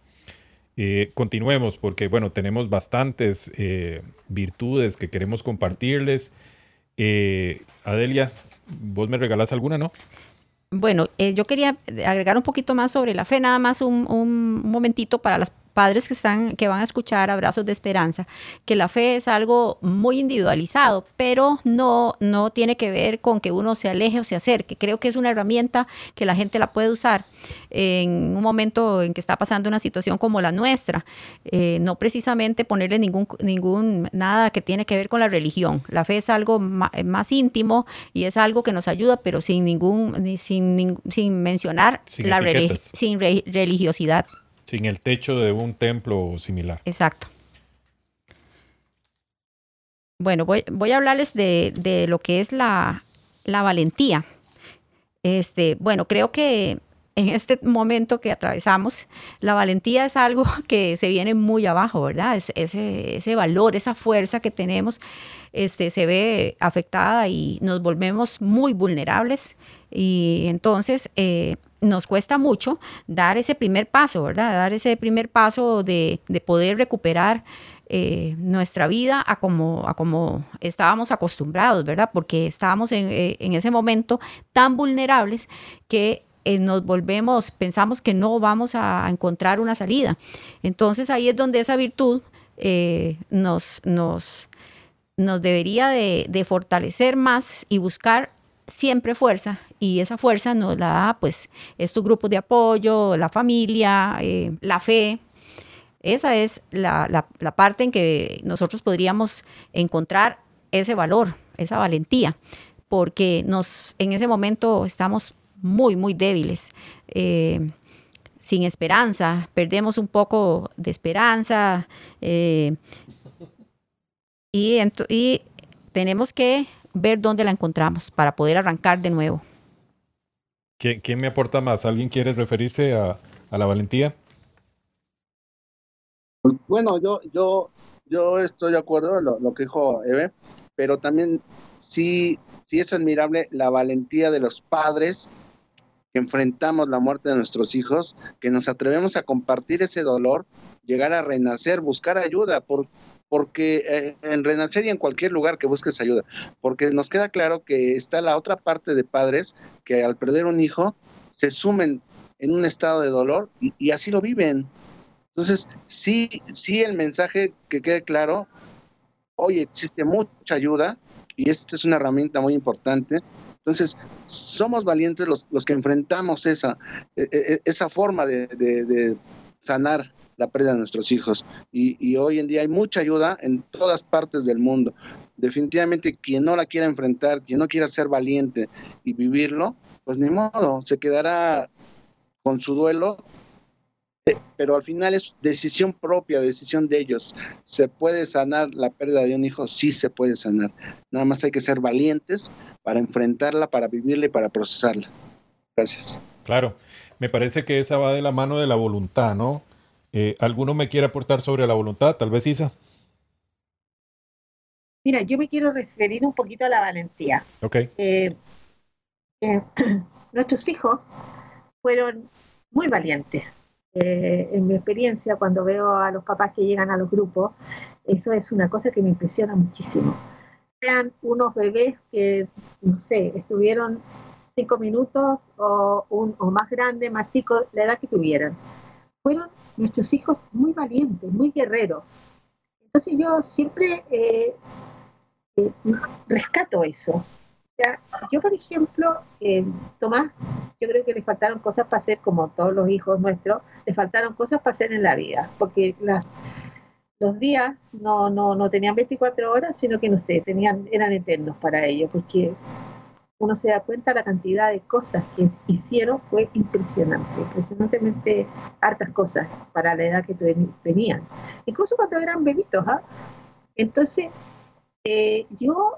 Eh, continuemos porque, bueno, tenemos bastantes virtudes que queremos compartirles eh, Adelia, vos me regalás alguna, ¿no? Bueno, eh, yo quería agregar un poquito más sobre la fe, nada más un, un momentito para las padres que están que van a escuchar abrazos de esperanza que la fe es algo muy individualizado pero no no tiene que ver con que uno se aleje o se acerque. Creo que es una herramienta que la gente la puede usar en un momento en que está pasando una situación como la nuestra eh, no precisamente ponerle ningún ningún nada que tiene que ver con la religión. La fe es algo más, íntimo y es algo que nos ayuda pero sin ningún sin, sin mencionar la sin religiosidad sin el techo de un templo similar. Exacto. Bueno, voy, a hablarles de, lo que es la, valentía. Este, bueno, creo que en este momento que atravesamos, la valentía es algo *laughs* que se viene muy abajo, ¿verdad? ese, ese, valor, esa fuerza que tenemos, este, se ve afectada y nos volvemos muy vulnerables. Y entonces, eh, nos cuesta mucho dar ese primer paso, ¿verdad? Dar ese primer paso de, poder recuperar eh, nuestra vida a como, a como estábamos acostumbrados, ¿verdad? Porque estábamos en, eh, ese momento tan vulnerables que eh, nos volvemos, pensamos que no vamos a, encontrar una salida. Entonces ahí es donde esa virtud nos, nos, nos debería de, de fortalecer más y buscar siempre fuerza y esa fuerza nos la da pues estos grupos de apoyo, la familia, eh, la fe, Esa es la, la parte en que nosotros podríamos encontrar ese valor, esa valentía, porque nos, en ese momento estamos muy, muy débiles. Eh, sin esperanza, perdemos un poco de esperanza eh, y, y tenemos que ver dónde la encontramos para poder arrancar de nuevo. ¿Quién, me aporta más? ¿Alguien quiere referirse a, la valentía? Bueno, yo, yo, yo estoy de acuerdo en lo, lo que dijo Eve, pero también sí, sí es admirable la valentía de los padres que enfrentamos la muerte de nuestros hijos, que nos atrevemos a compartir ese dolor, llegar a renacer, buscar ayuda, por, porque eh, en renacer y en cualquier lugar que busques ayuda, porque nos queda claro que está la otra parte de padres que al perder un hijo se sumen en un estado de dolor y, así lo viven. Entonces, sí, sí el mensaje que quede claro, hoy existe mucha ayuda y esta es una herramienta muy importante entonces, somos valientes los, los que enfrentamos esa, e, e, e, esa forma de, sanar la pérdida de nuestros hijos. Y, hoy en día hay mucha ayuda en todas partes del mundo. Definitivamente quien no la quiera enfrentar, quien no quiera ser valiente y vivirlo, pues ni modo, se quedará con su duelo, pero al final es decisión propia, decisión de ellos. ¿Se puede sanar la pérdida de un hijo? Sí se puede sanar. Nada más hay que ser valientes para enfrentarla, para vivirla y para procesarla. Gracias. Claro, me parece que esa va de la mano de la voluntad, ¿no? Eh, ¿Alguno me quiere aportar sobre la voluntad? Tal vez Isa. Mira, yo me quiero referir un poquito a la valentía. Ok. Eh, eh, *clears throat* nuestros hijos fueron muy valientes. en mi experiencia, cuando veo a los papás que llegan a los grupos, eso es una cosa que me impresiona muchísimo sean unos bebés que, no sé, estuvieron cinco minutos o, un, o más grande, más chico, la edad que tuvieran. Fueron nuestros hijos muy valientes, muy guerreros. Entonces yo siempre eh, eh, rescato eso. O yo, por ejemplo, eh, Tomás, yo creo que le faltaron cosas para hacer, como todos los hijos nuestros, le faltaron cosas para hacer en la vida, porque las, los días no, no, no tenían 24 horas, sino que, no sé, tenían, eran eternos para ellos, porque uno se da cuenta la cantidad de cosas que hicieron fue impresionante, impresionantemente hartas cosas para la edad que tenían, incluso cuando eran bebitos. ¿ah? Entonces, eh, yo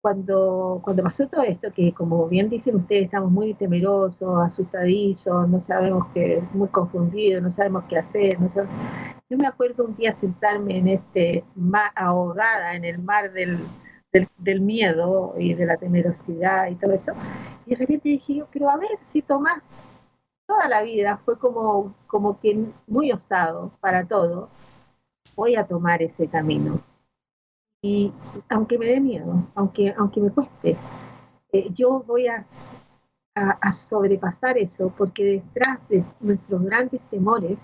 cuando, cuando pasó todo esto, que como bien dicen ustedes, estamos muy temerosos, asustadizos, no sabemos qué, muy confundidos, no sabemos qué hacer, yo me acuerdo un día sentarme en este, ahogada en el mar del, del, miedo y de la temerosidad y todo eso. Y de repente dije pero a ver si Tomás toda la vida fue como, como que muy osado para todo, voy a tomar ese camino. Y aunque me dé miedo, aunque, aunque me cueste, eh, yo voy a, a, sobrepasar eso, porque detrás de nuestros grandes temores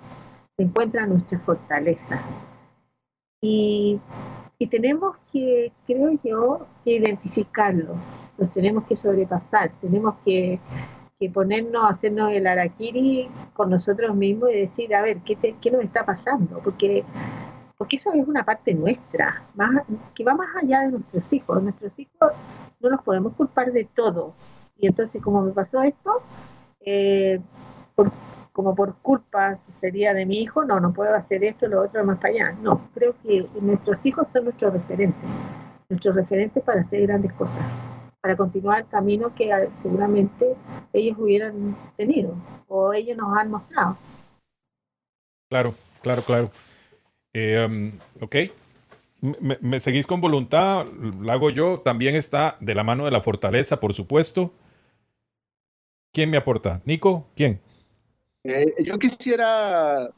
se encuentra nuestra fortaleza. Y, tenemos que, creo yo, que identificarlo, los tenemos que sobrepasar, tenemos que, ponernos, hacernos el araquiri con nosotros mismos y decir, a ver, ¿qué, qué nos está pasando? Porque, porque eso es una parte nuestra, más, que va más allá de nuestros hijos. Nuestros hijos no los podemos culpar de todo. Y entonces, como me pasó esto, eh, como por culpa sería de mi hijo, no, no puedo hacer esto, lo otro, más para allá. No, creo que nuestros hijos son nuestros referentes, nuestros referentes para hacer grandes cosas, para continuar el camino que seguramente ellos hubieran tenido o ellos nos han mostrado. Claro, claro, claro. Eh, um, ok. Me, me, seguís con voluntad, la hago yo. También está de la mano de la fortaleza, por supuesto. ¿Quién me aporta? ¿Nico? ¿Quién? Eh, yo quisiera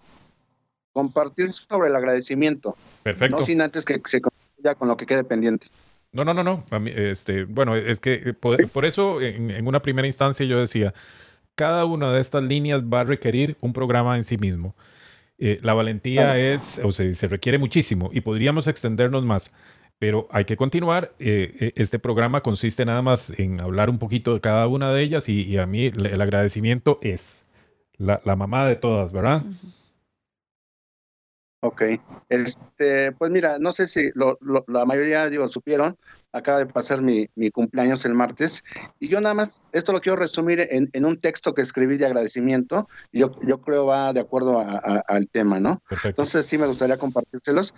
compartir sobre el agradecimiento. Perfecto. No sin antes que se concluya con lo que quede pendiente. No, no, no, no. este, bueno, es que eh, por, eso en, una primera instancia yo decía, cada una de estas líneas va a requerir un programa en sí mismo. Eh, la valentía es, o sea, se requiere muchísimo y podríamos extendernos más, pero hay que continuar. este programa consiste nada más en hablar un poquito de cada una de ellas y a mí el agradecimiento es la, mamá de todas, ¿verdad? Ok, este, pues mira, no sé si la mayoría, digo, supieron, acaba de pasar mi, mi, cumpleaños el martes, y yo nada más, esto lo quiero resumir en, en un texto que escribí de agradecimiento, y yo, yo creo va de acuerdo al tema, ¿no? Entonces sí me gustaría compartírselos,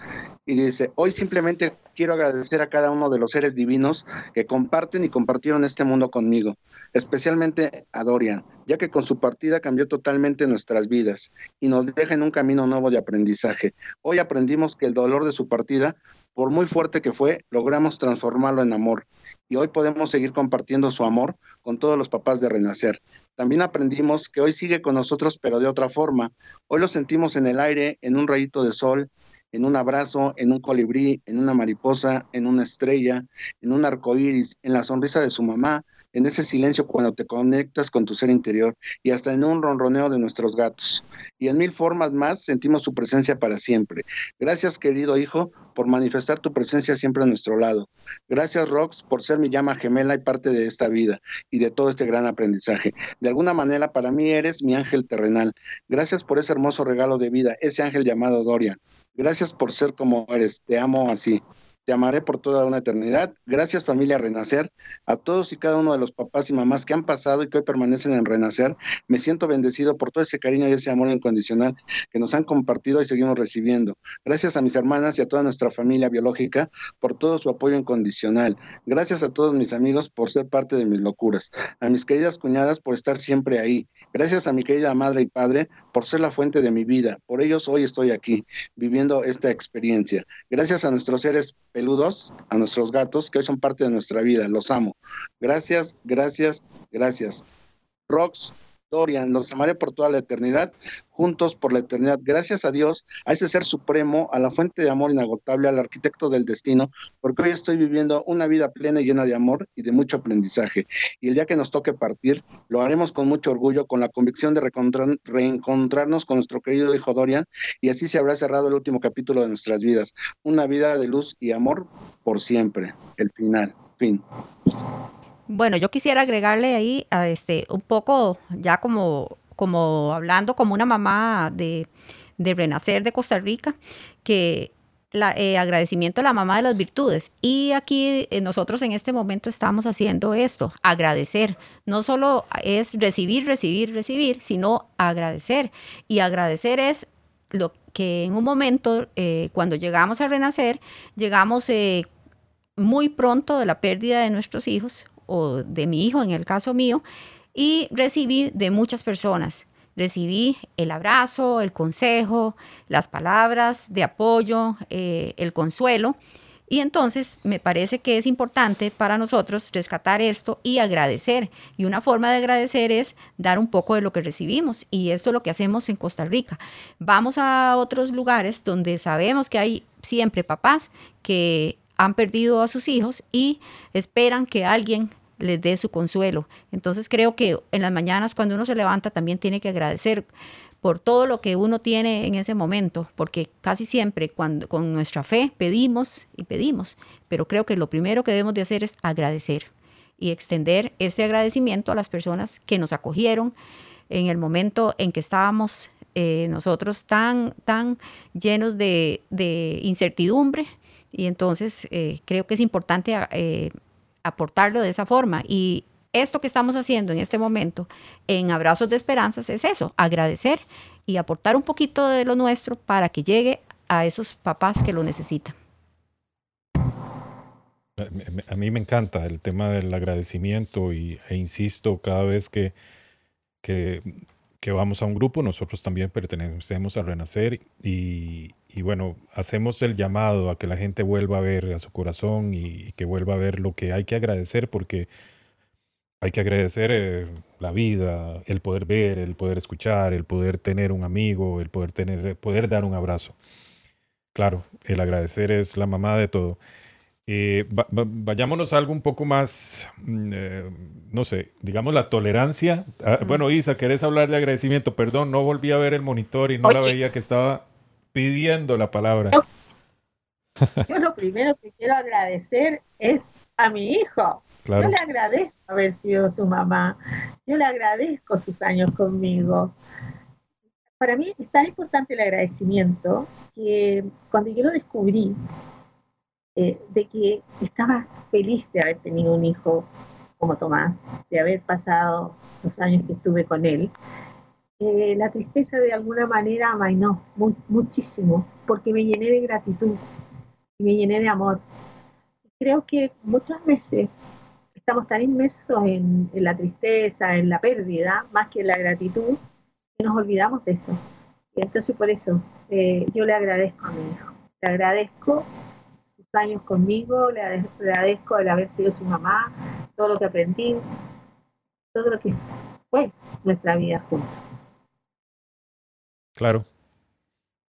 y dice, hoy simplemente quiero agradecer a cada uno de los seres divinos que comparten y compartieron este mundo conmigo, especialmente a Dorian, ya que con su partida cambió totalmente nuestras vidas y nos deja en un camino nuevo de aprendizaje. Hoy aprendimos que el dolor de su partida, por muy fuerte que fue, logramos transformarlo en amor y hoy podemos seguir compartiendo su amor con todos los papás de Renacer. También aprendimos que hoy sigue con nosotros, pero de otra forma. Hoy lo sentimos en el aire, en un rayito de sol, en un abrazo, en un colibrí, en una mariposa, en una estrella, en un arco iris, en la sonrisa de su mamá, en ese silencio cuando te conectas con tu ser interior y hasta en un ronroneo de nuestros gatos. Y en mil formas más sentimos su presencia para siempre. Gracias, querido hijo, por manifestar tu presencia siempre a nuestro lado. Gracias, Rox, por ser mi llama gemela y parte de esta vida y de todo este gran aprendizaje. De alguna manera, para mí eres mi ángel terrenal. Gracias por ese hermoso regalo de vida, ese ángel llamado Dorian. Gracias por ser como eres. Te amo así. Te amaré por toda una eternidad. Gracias familia Renacer, a todos y cada uno de los papás y mamás que han pasado y que hoy permanecen en Renacer. Me siento bendecido por todo ese cariño y ese amor incondicional que nos han compartido y seguimos recibiendo. Gracias a mis hermanas y a toda nuestra familia biológica por todo su apoyo incondicional. Gracias a todos mis amigos por ser parte de mis locuras. A mis queridas cuñadas por estar siempre ahí. Gracias a mi querida madre y padre por ser la fuente de mi vida. Por ellos hoy estoy aquí, viviendo esta experiencia. Gracias a nuestros seres peludos, a nuestros gatos, que hoy son parte de nuestra vida. Los amo. Gracias, gracias, gracias. Rox, Dorian, los amaré por toda la eternidad, juntos por la eternidad. Gracias a Dios, a ese ser supremo, a la fuente de amor inagotable, al arquitecto del destino, porque hoy estoy viviendo una vida plena y llena de amor y de mucho aprendizaje. Y el día que nos toque partir, lo haremos con mucho orgullo, con la convicción de reencontrarnos con nuestro querido hijo Dorian, y así se habrá cerrado el último capítulo de nuestras vidas. Una vida de luz y amor por siempre. El final. Fin. Bueno, yo quisiera agregarle ahí a este un poco ya como, como hablando como una mamá de, de Renacer de Costa Rica, que la, eh, agradecimiento a la mamá de las virtudes. Y aquí eh, nosotros en este momento estamos haciendo esto, agradecer. No solo es recibir, recibir, recibir, sino agradecer. Y agradecer es lo que en un momento, eh, cuando llegamos a renacer, llegamos muy pronto de la pérdida de nuestros hijos, o de mi hijo, en el caso mío, y recibí de muchas personas. Recibí el abrazo, el consejo, las palabras de apoyo, eh, el consuelo. Y entonces me parece que es importante para nosotros rescatar esto y agradecer. Y una forma de agradecer es dar un poco de lo que recibimos. Y esto es lo que hacemos en Costa Rica. Vamos a otros lugares donde sabemos que hay siempre papás que han perdido a sus hijos y esperan que alguien les dé su consuelo. Entonces creo que en las mañanas cuando uno se levanta también tiene que agradecer por todo lo que uno tiene en ese momento, porque casi siempre cuando con nuestra fe pedimos y pedimos, pero creo que lo primero que debemos de hacer es agradecer y extender ese agradecimiento a las personas que nos acogieron en el momento en que estábamos eh, nosotros tan, tan llenos de incertidumbre, y entonces eh, creo que es importante eh, aportarlo de esa forma. Y esto que estamos haciendo en este momento en Abrazos de Esperanzas es eso, agradecer y aportar un poquito de lo nuestro para que llegue a esos papás que lo necesitan. A mí me encanta el tema del agradecimiento y, e insisto, cada vez que, que que vamos a un grupo, nosotros también pertenecemos a Renacer y, bueno, hacemos el llamado a que la gente vuelva a ver a su corazón y, que vuelva a ver lo que hay que agradecer porque hay que agradecer eh, la vida, el poder ver, el poder escuchar, el poder tener un amigo, el poder tener, poder dar un abrazo. Claro, el agradecer es la mamá de todo. Eh, vayámonos a algo un poco más, mm, eh, no sé, digamos la tolerancia. Ah, bueno, Isa, ¿querés hablar de agradecimiento? Perdón, no volví a ver el monitor y no la veía que estaba pidiendo la palabra. *laughs* Yo lo primero que quiero agradecer es a mi hijo. Yo le agradezco haber sido su mamá. Yo le agradezco sus años conmigo. para mí es tan importante el agradecimiento que cuando yo lo descubrí, eh, de que estaba feliz de haber tenido un hijo como Tomás, de haber pasado los años que estuve con él, eh, la tristeza de alguna manera amainó muchísimo, porque me llené de gratitud y me llené de amor. Creo que muchas veces estamos tan inmersos en, la tristeza, en la pérdida, más que en la gratitud, que nos olvidamos de eso. Y entonces por eso eh, yo le agradezco a mi hijo, le agradezco años conmigo, le agradezco el haber sido su mamá, todo lo que aprendí, todo lo que fue nuestra vida juntos. Claro,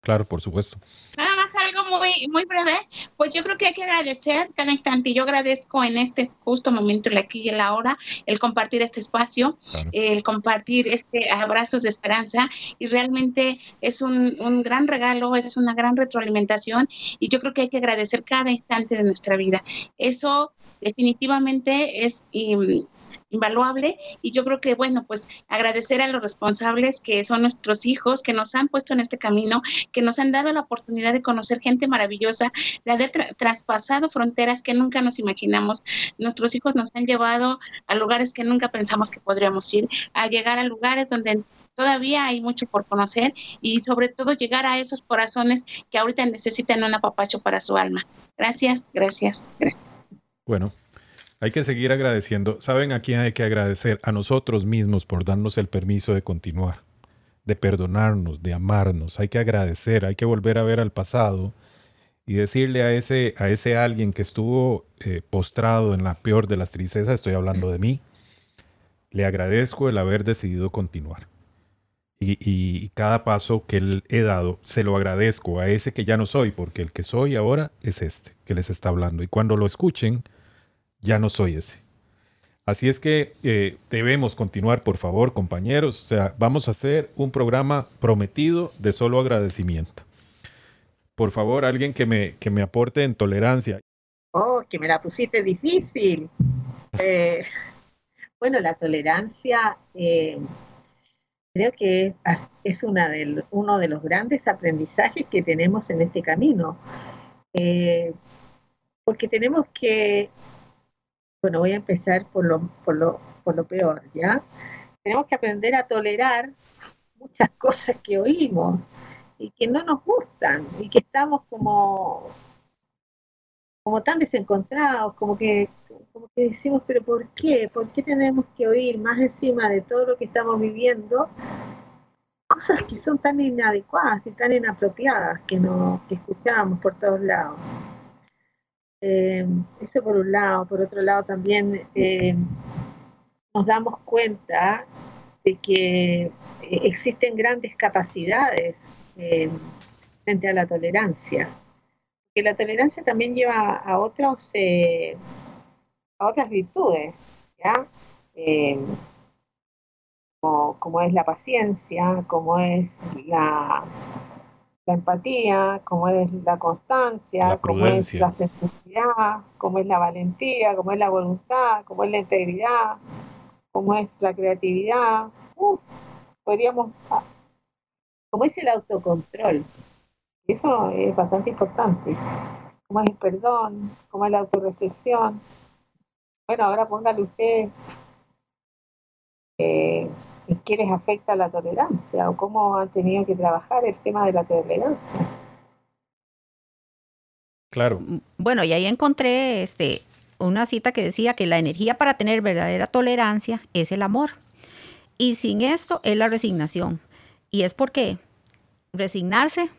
claro, por supuesto. Nada más algo muy, muy breve, pues yo creo que hay que agradecer cada instante. Yo agradezco en este justo momento, el aquí y el ahora, el compartir este espacio, el compartir este abrazos de esperanza y realmente es un, un gran regalo, es una gran retroalimentación y yo creo que hay que agradecer cada instante de nuestra vida. Eso definitivamente es invaluable y yo creo que, bueno, pues agradecer a los responsables que son nuestros hijos, que nos han puesto en este camino, que nos han dado la oportunidad de conocer gente maravillosa, de haber traspasado fronteras que nunca nos imaginamos. Nuestros hijos nos han llevado a lugares que nunca pensamos que podríamos ir, a llegar a lugares donde todavía hay mucho por conocer y sobre todo llegar a esos corazones que ahorita necesitan un apapacho para su alma. Gracias, gracias, gracias. Bueno, hay que seguir agradeciendo. ¿Saben a quién hay que agradecer? A nosotros mismos por darnos el permiso de continuar, de perdonarnos, de amarnos. Hay que agradecer, hay que volver a ver al pasado y decirle a ese, a ese alguien que estuvo eh, postrado en la peor de las tristezas, estoy hablando de mí, le agradezco el haber decidido continuar. Y, y, cada paso que he dado, se lo agradezco a ese que ya no soy, porque el que soy ahora es este que les está hablando. Y cuando lo escuchen, ya no soy ese. Así es que eh, debemos continuar, por favor, compañeros. O sea, vamos a hacer un programa prometido de solo agradecimiento. Por favor, alguien que me, que me aporte en tolerancia. Oh, que me la pusiste difícil. *laughs* Eh, bueno, la tolerancia eh, creo que es una uno de los grandes aprendizajes que tenemos en este camino. porque tenemos que bueno, voy a empezar por lo, por lo, por lo peor, ¿ya? Tenemos que aprender a tolerar muchas *laughs* cosas que oímos y que no nos gustan y que estamos como, como tan desencontrados, como que, como que decimos, pero ¿por qué? ¿Por qué tenemos que oír más encima de todo lo que estamos viviendo cosas que son tan inadecuadas y tan inapropiadas que, no, que escuchamos por todos lados? Eh, eso por un lado. Por otro lado, también eh, nos damos cuenta de que eh, existen grandes capacidades frente a la tolerancia. Que la tolerancia también lleva a otros a otras virtudes, ¿ya? como es la paciencia, como es la la empatía, como es la constancia, como es la sensibilidad, como es la valentía, como es la voluntad, como es la integridad, como es la creatividad. podríamos, como es el autocontrol. Eso es bastante importante. Como es el perdón, como es la autorreflexión. Bueno, ahora póngale usted eh, qué les afecta la tolerancia o cómo han tenido que trabajar el tema de la tolerancia. Claro. Mm, bueno, y ahí encontré este, una cita que decía que la energía para tener verdadera tolerancia es el amor. Y sin esto es la resignación. Y es porque resignarse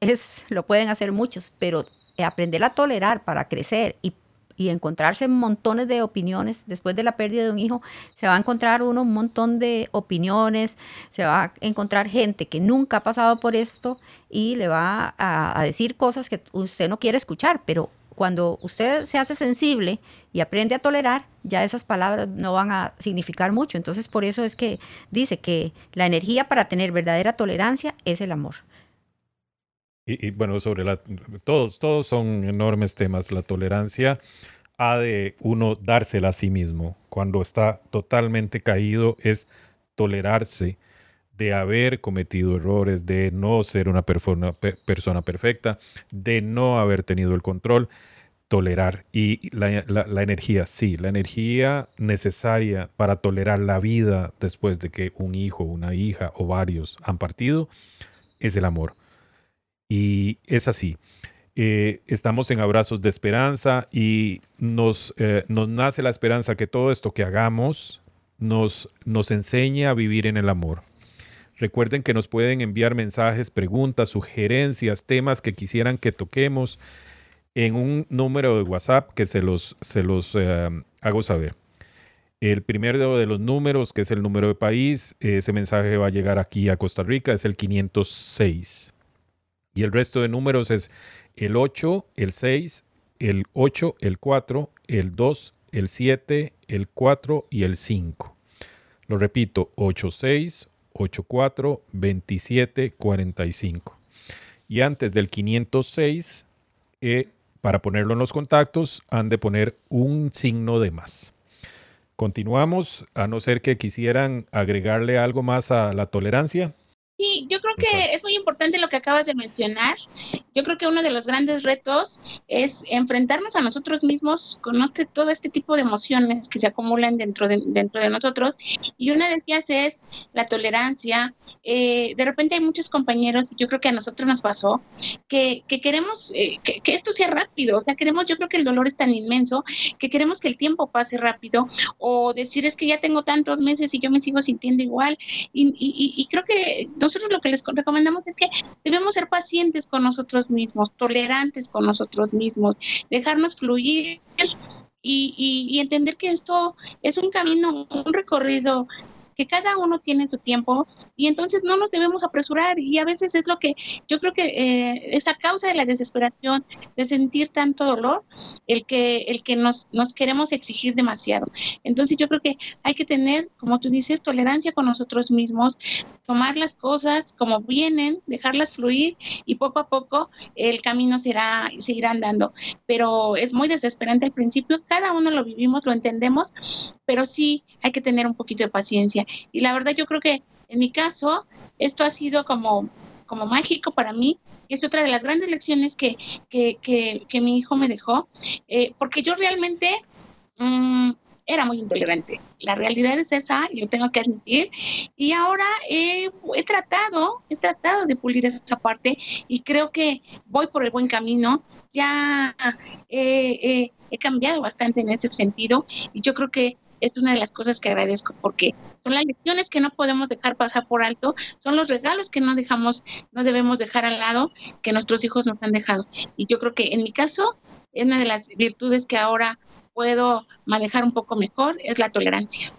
es, lo pueden hacer muchos, pero aprender a tolerar para crecer y y encontrarse montones de opiniones. Después de la pérdida de un hijo, se va a encontrar uno un montón de opiniones, se va a encontrar gente que nunca ha pasado por esto y le va a, decir cosas que usted no quiere escuchar, pero cuando usted se hace sensible y aprende a tolerar, ya esas palabras no van a significar mucho. Entonces, por eso es que dice que la energía para tener verdadera tolerancia es el amor. Y, bueno, sobre la, todos, todos son enormes temas. La tolerancia ha de uno dársela a sí mismo. Cuando está totalmente caído es tolerarse de haber cometido errores, de no ser una persona, persona perfecta, de no haber tenido el control, tolerar. Y la, la, energía, sí, la energía necesaria para tolerar la vida después de que un hijo, una hija o varios han partido, es el amor. Y es así. Eh, estamos en abrazos de esperanza y nos, eh, nos nace la esperanza que todo esto que hagamos nos, nos enseñe a vivir en el amor. Recuerden que nos pueden enviar mensajes, preguntas, sugerencias, temas que quisieran que toquemos en un número de WhatsApp que se los, se los eh, hago saber. El primero de los números, que es el número de país, ese mensaje va a llegar aquí a Costa Rica, es el 506. Y el resto de números es el 8, el 6, el 8, el 4, el 2, el 7, el 4 y el 5. Lo repito, 86, 84, 27, 45. Y antes del 506, eh, para ponerlo en los contactos, han de poner un signo de más. Continuamos, a no ser que quisieran agregarle algo más a la tolerancia. Sí, yo creo que es muy importante lo que acabas de mencionar. Yo creo que uno de los grandes retos es enfrentarnos a nosotros mismos con este, todo este tipo de emociones que se acumulan dentro de, dentro de nosotros. Y una de ellas es la tolerancia. Eh, de repente hay muchos compañeros, yo creo que a nosotros nos pasó, que, que queremos eh, que, que, esto sea rápido. O sea, queremos, yo creo que el dolor es tan inmenso que queremos que el tiempo pase rápido o decir es que ya tengo tantos meses y yo me sigo sintiendo igual. Y, y, y creo que nosotros lo que les recomendamos es que debemos ser pacientes con nosotros mismos, tolerantes con nosotros mismos, dejarnos fluir y, y, entender que esto es un camino, un recorrido que cada uno tiene su tiempo y entonces no nos debemos apresurar y a veces es lo que yo creo que eh, esa causa de la desesperación, de sentir tanto dolor, el que, el que nos, nos queremos exigir demasiado. Entonces yo creo que hay que tener, como tú dices, tolerancia con nosotros mismos, tomar las cosas como vienen, dejarlas fluir y poco a poco el camino se irá, se andando. Pero es muy desesperante al principio, cada uno lo vivimos, lo entendemos, pero sí hay que tener un poquito de paciencia. Y la verdad yo creo que en mi caso esto ha sido como, como mágico para mí. Es otra de las grandes lecciones que, que, que, mi hijo me dejó, eh, porque yo realmente mm, era muy intolerante. La realidad es esa, y lo tengo que admitir. Y ahora he tratado, he tratado de pulir esa parte y creo que voy por el buen camino. Ya he cambiado bastante en ese sentido y yo creo que es una de las cosas que agradezco porque son las lecciones que no podemos dejar pasar por alto, son los regalos que no dejamos, no debemos dejar al lado que nuestros hijos nos han dejado. Y yo creo que en mi caso, es una de las virtudes que ahora puedo manejar un poco mejor es la tolerancia.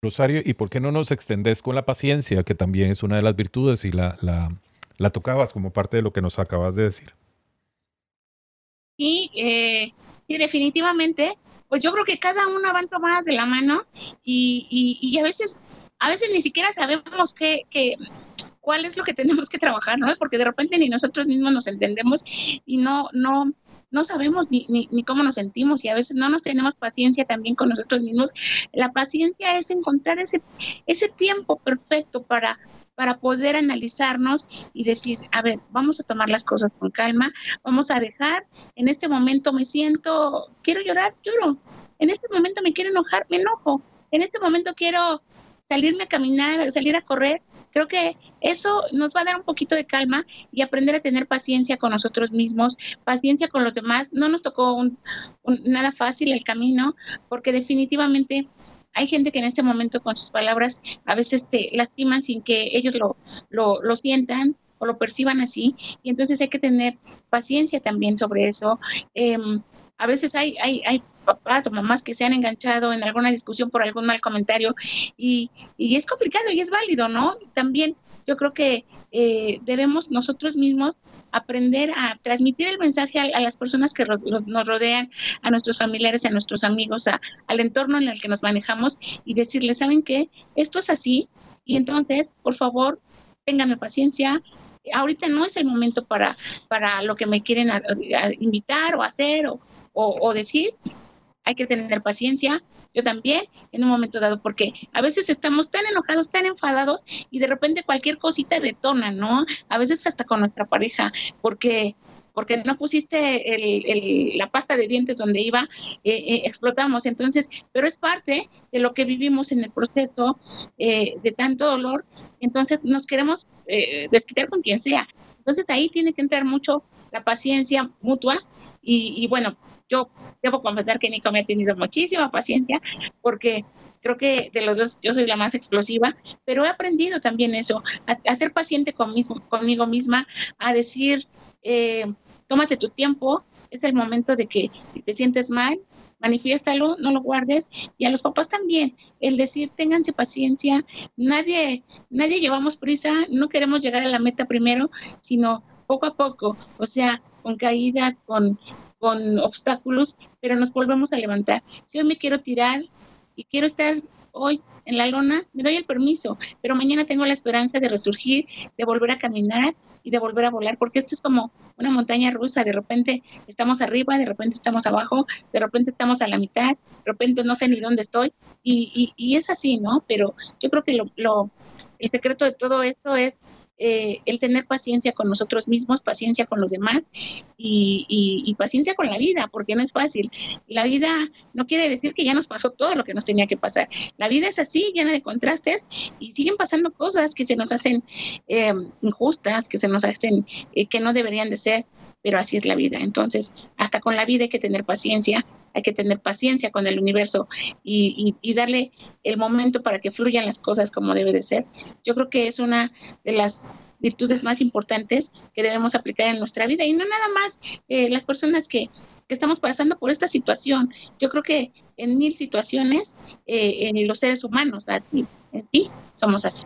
Rosario, ¿y por qué no nos extendes con la paciencia, que también es una de las virtudes y la, la, la tocabas como parte de lo que nos acabas de decir? Sí, eh, Sí, definitivamente, pues yo creo que cada uno va tomar de la mano y, y, y, a veces, a veces ni siquiera sabemos qué, qué, cuál es lo que *laughs* tenemos que trabajar, ¿no? Porque de repente ni nosotros mismos nos entendemos y no, no, no sabemos ni, ni, ni, cómo nos sentimos y a veces no nos tenemos paciencia también con nosotros mismos. La paciencia es encontrar ese, ese tiempo perfecto para, para poder analizarnos y decir, a ver, vamos a tomar las cosas con calma, vamos a dejar, en este momento me siento, quiero llorar, lloro, en este momento me quiero enojar, me enojo, en este momento quiero salirme a caminar, salir a correr, creo que eso nos va a dar un poquito de calma y aprender a tener paciencia con nosotros mismos, paciencia con los demás. No nos tocó un, nada fácil el camino, porque definitivamente hay gente que en este momento con sus palabras a veces te lastiman sin que ellos lo, lo, lo sientan o lo perciban así, y entonces hay que tener paciencia también sobre eso. Eh, a veces hay, hay, hay papás o mamás que se han enganchado en alguna discusión por algún mal comentario y, y es complicado y es válido, ¿no? También yo creo que eh, debemos nosotros mismos aprender a transmitir el mensaje a, las personas que nos rodean, a nuestros familiares, a nuestros amigos, a, al entorno en el que nos manejamos y decirles, ¿saben qué? Esto es así y entonces, por favor, ténganme paciencia. Ahorita no es el momento para, para lo que me quieren invitar o hacer o, o, decir. hay que tener paciencia, yo también, en un momento dado, porque a veces estamos tan enojados, tan enfadados, y de repente cualquier cosita detona, ¿no? A veces hasta con nuestra pareja, porque porque no pusiste el, la pasta de dientes donde iba, eh, eh, explotamos. Entonces, pero es parte de lo que vivimos en el proceso eh, de tanto dolor. Entonces, nos queremos desquitar con quien sea. Entonces, ahí tiene que entrar mucho la paciencia mutua. Y, y bueno, yo debo confesar que Nico me ha tenido muchísima paciencia porque creo que de los dos yo soy la más explosiva, pero he aprendido también eso, a, ser paciente conmigo, conmigo misma, a decir, eh, tómate tu tiempo, es el momento de que si te sientes mal, manifiéstalo, no lo guardes. Y a los papás también, el decir, ténganse paciencia, nadie, nadie llevamos prisa, no queremos llegar a la meta primero, sino poco a poco, o sea, con caída, con, con obstáculos, pero nos volvemos a levantar. Si hoy me quiero tirar y quiero estar hoy en la lona, me doy el permiso, pero mañana tengo la esperanza de resurgir, de volver a caminar y de volver a volar, porque esto es como una montaña rusa, de repente estamos arriba, de repente estamos abajo, de repente estamos a la mitad, de repente no sé ni dónde estoy, y, y, es así, ¿no? Pero yo creo que lo, lo, el secreto de todo esto es eh, el tener paciencia con nosotros mismos, paciencia con los demás y, paciencia con la vida, porque no es fácil. La vida no quiere decir que ya nos pasó todo lo que nos tenía que pasar. La vida es así, llena de contrastes y siguen pasando cosas que se nos hacen eh, injustas, que se nos hacen eh, que no deberían de ser, pero así es la vida. Entonces, hasta con la vida hay que tener paciencia, hay que tener paciencia con el universo y, darle el momento para que fluyan las cosas como debe de ser. Yo creo que es una de las virtudes más importantes que debemos aplicar en nuestra vida y no nada más eh, las personas que, estamos pasando por esta situación. Yo creo que en mil situaciones eh, en los seres humanos, en sí, somos así.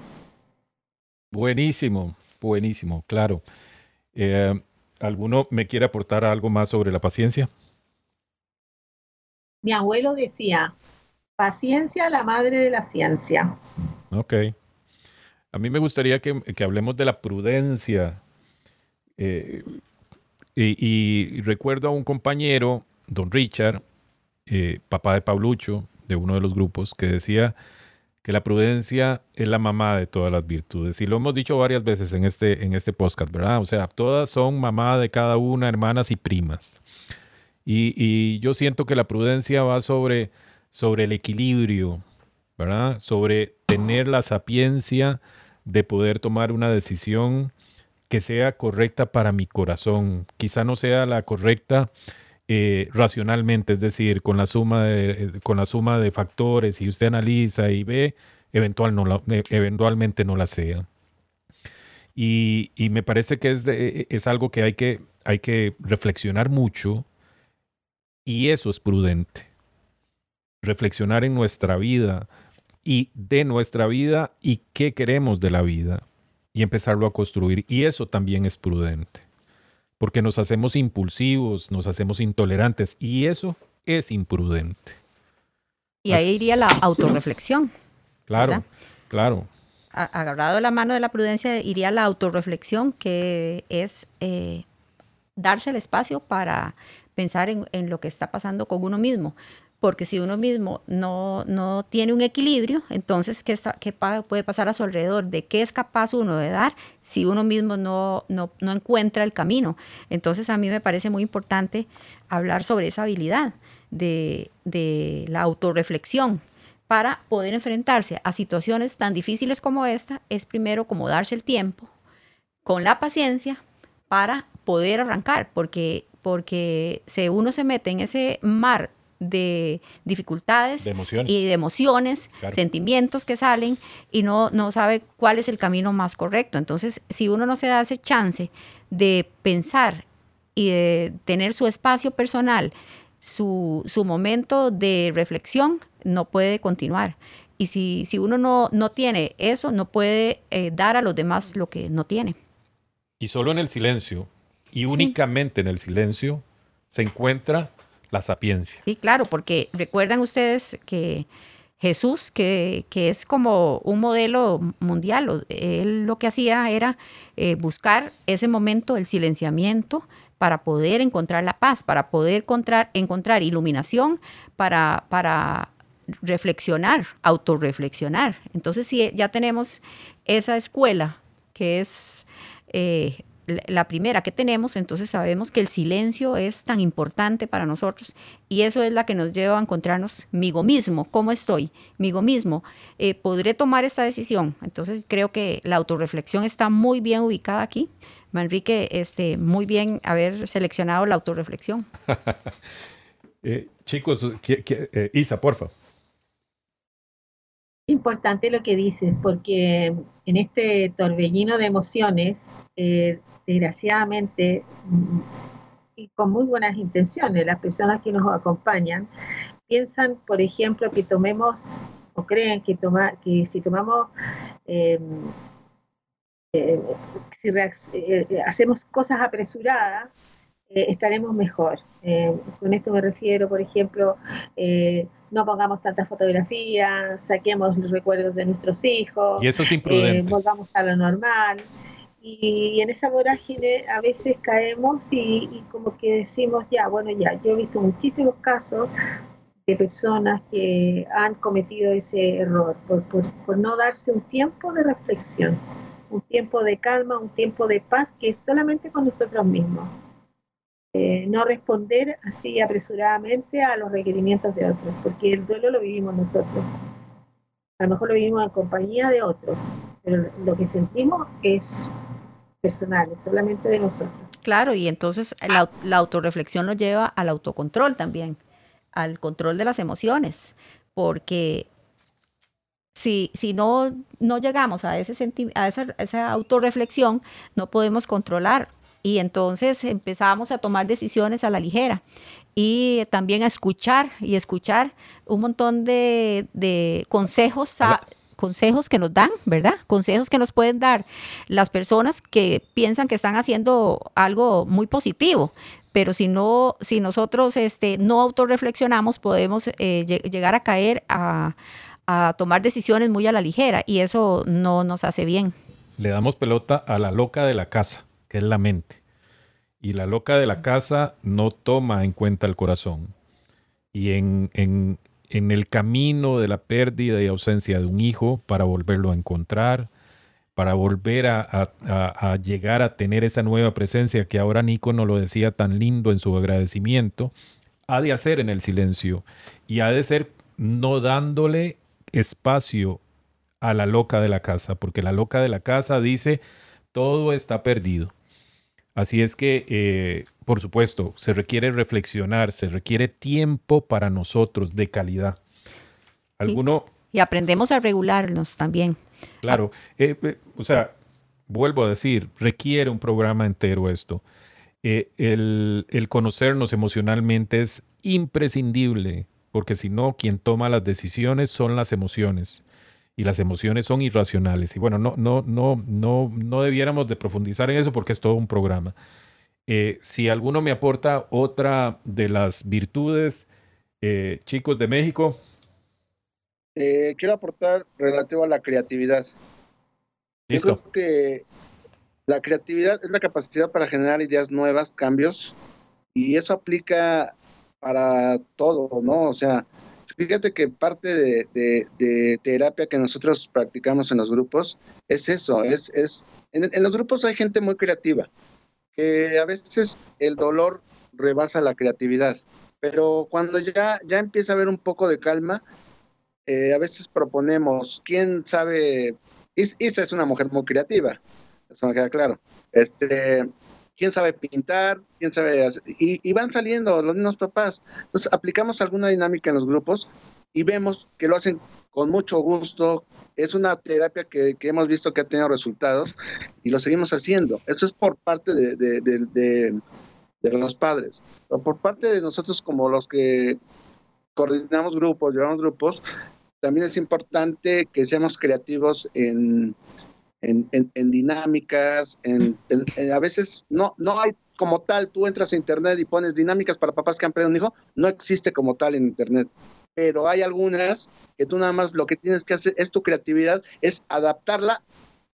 Buenísimo, buenísimo, claro. Eh, ¿Alguno me quiere aportar algo más sobre la paciencia? Mi abuelo decía, paciencia la madre de la ciencia. Ok. A mí me gustaría que, hablemos de la prudencia. Eh, y, recuerdo a un compañero, don Richard, eh, papá de Paulucho, de uno de los grupos, que decía que la prudencia es la mamá de todas las virtudes. Y lo hemos dicho varias veces en este, en este podcast, ¿verdad? O sea, todas son mamá de cada una, hermanas y primas. Y, yo siento que la prudencia va sobre, sobre el equilibrio, ¿verdad? Sobre tener la sapiencia de poder tomar una decisión que sea correcta para mi corazón. Quizá no sea la correcta eh, racionalmente, es decir, con la, suma de, con la suma de factores y usted analiza y ve, eventual eh, eventualmente no la sea. Y, y me parece que es, es algo que hay, que hay que reflexionar mucho y eso es prudente. Reflexionar en nuestra vida y de nuestra vida y qué queremos de la vida y empezarlo a construir. Y eso también es prudente. Porque nos hacemos impulsivos, nos hacemos intolerantes y eso es imprudente. Y ahí iría la autorreflexión. Claro, claro. Agarrado de la mano de la prudencia iría la autorreflexión, que es eh, darse el espacio para pensar en, en, lo que está pasando con uno mismo. Porque si uno mismo no, no tiene un equilibrio, entonces, ¿qué, ¿qué puede pasar a su alrededor? ¿De qué es capaz uno de dar si uno mismo no, no, no encuentra el camino? Entonces, a mí me parece muy importante hablar sobre esa habilidad de, de la autorreflexión, para poder enfrentarse a situaciones tan difíciles como esta, es primero como darse el tiempo, con la paciencia, para poder arrancar, porque porque si uno se mete en ese mar de dificultades y de emociones, sentimientos que salen y no, no sabe cuál es el camino más correcto. Entonces, si uno no se da ese chance de pensar y de tener su espacio personal, su, su momento de reflexión, no puede continuar. Y si, si uno no, no tiene eso, no puede eh, dar a los demás lo que no tiene. Y solo en el silencio y únicamente en el silencio se encuentra la sapiencia. Sí, claro, porque recuerdan ustedes que Jesús, que, que es como un modelo mundial, él lo que hacía era eh, buscar ese momento, el silenciamiento, para poder encontrar la paz, para poder encontrar, encontrar iluminación, para, para reflexionar, autorreflexionar. Entonces, si ya tenemos esa escuela que es eh, la primera que tenemos, entonces sabemos que el silencio es tan importante para nosotros y eso es la que nos lleva a encontrarnos migo mismo, cómo estoy, migo mismo, eh, podré tomar esta decisión. Entonces creo que la autorreflexión está muy bien ubicada aquí. Manrique, este, muy bien haber seleccionado la autorreflexión. *laughs* eh, chicos, eh, Isa, porfa. Importante lo que dices, porque en este torbellino de emociones, eh, desgraciadamente, mm, y con muy buenas intenciones, las personas que nos acompañan piensan, por ejemplo, que tomemos o creen que, toma, que si tomamos, em, eh, si eh, hacemos cosas apresuradas, estaremos mejor. con esto me refiero, por ejemplo, no pongamos tantas fotografías, saquemos los recuerdos de nuestros hijos, y eso es imprudente. volvamos a lo normal. Y, en esa vorágine a veces caemos y, como que decimos, ya, bueno, ya, yo he visto muchísimos casos de personas que han cometido ese error por, por, no darse un tiempo de reflexión, un tiempo de calma, un tiempo de paz que es solamente con nosotros mismos. Eh, no responder así apresuradamente a los requerimientos de otros, porque el duelo lo vivimos nosotros. A lo mejor lo vivimos en compañía de otros, pero lo que sentimos es personales, solamente de nosotros. Claro, y entonces la, la autorreflexión nos lleva al autocontrol también, al control de las emociones, porque si, si no, no llegamos a, ese a esa, esa autorreflexión, no podemos controlar y entonces empezamos a tomar decisiones a la ligera y también a escuchar y escuchar un montón de, de consejos consejos que nos dan, ¿verdad? Consejos que nos pueden dar las personas que piensan que están haciendo algo muy positivo. Pero si no, si nosotros este, no autorreflexionamos, podemos eh, llegar a caer a, a tomar decisiones muy a la ligera y eso no nos hace bien. Le damos pelota a la loca de la casa, que es la mente. Y la loca de la casa no toma en cuenta el corazón. Y en, en, en el camino de la pérdida y ausencia de un hijo para volverlo a encontrar, para volver a, llegar a tener esa nueva presencia que ahora Nico nos lo decía tan lindo en su agradecimiento, ha de hacer en el silencio y ha de ser no dándole espacio a la loca de la casa, porque la loca de la casa dice, todo está perdido. Así es que eh, por supuesto, se requiere reflexionar, se requiere tiempo para nosotros de calidad. Alguno... Y, aprendemos a regularnos también. Claro, eh, eh, o sea, vuelvo a decir, requiere un programa entero esto. Eh, el, el conocernos emocionalmente es imprescindible, porque si no, quien toma las decisiones son las emociones y las emociones son irracionales. Y bueno, no, no, no, no, no debiéramos de profundizar en eso porque es todo un programa. Eh, si alguno me aporta otra de las virtudes, eh, chicos de México. Eh, quiero aportar relativo a la creatividad. Listo. creo que la creatividad es la capacidad para generar ideas nuevas, cambios, y eso aplica para todo, ¿no? O sea, fíjate que parte de, terapia que nosotros practicamos en los grupos es eso, es, es en los grupos hay gente muy creativa, que a veces el dolor rebasa la creatividad, pero cuando ya, ya empieza a haber un poco de calma, eh, a veces proponemos, quién sabe, Isa es una mujer muy creativa, eso me queda claro, este, quién sabe pintar, quién sabe, y, y, van saliendo los mismos papás. Entonces aplicamos alguna dinámica en los grupos y vemos que lo hacen con mucho gusto. Es una terapia que, hemos visto que ha tenido resultados y lo seguimos haciendo. Eso es por parte de, los padres. Pero por parte de nosotros como los que coordinamos grupos, llevamos grupos, también es importante que seamos creativos en, dinámicas, en, a veces no, no hay como tal, tú entras a internet y pones dinámicas para papás que han perdido un hijo, no existe como tal en internet pero hay algunas que tú nada más lo que tienes que hacer es tu creatividad, es adaptarla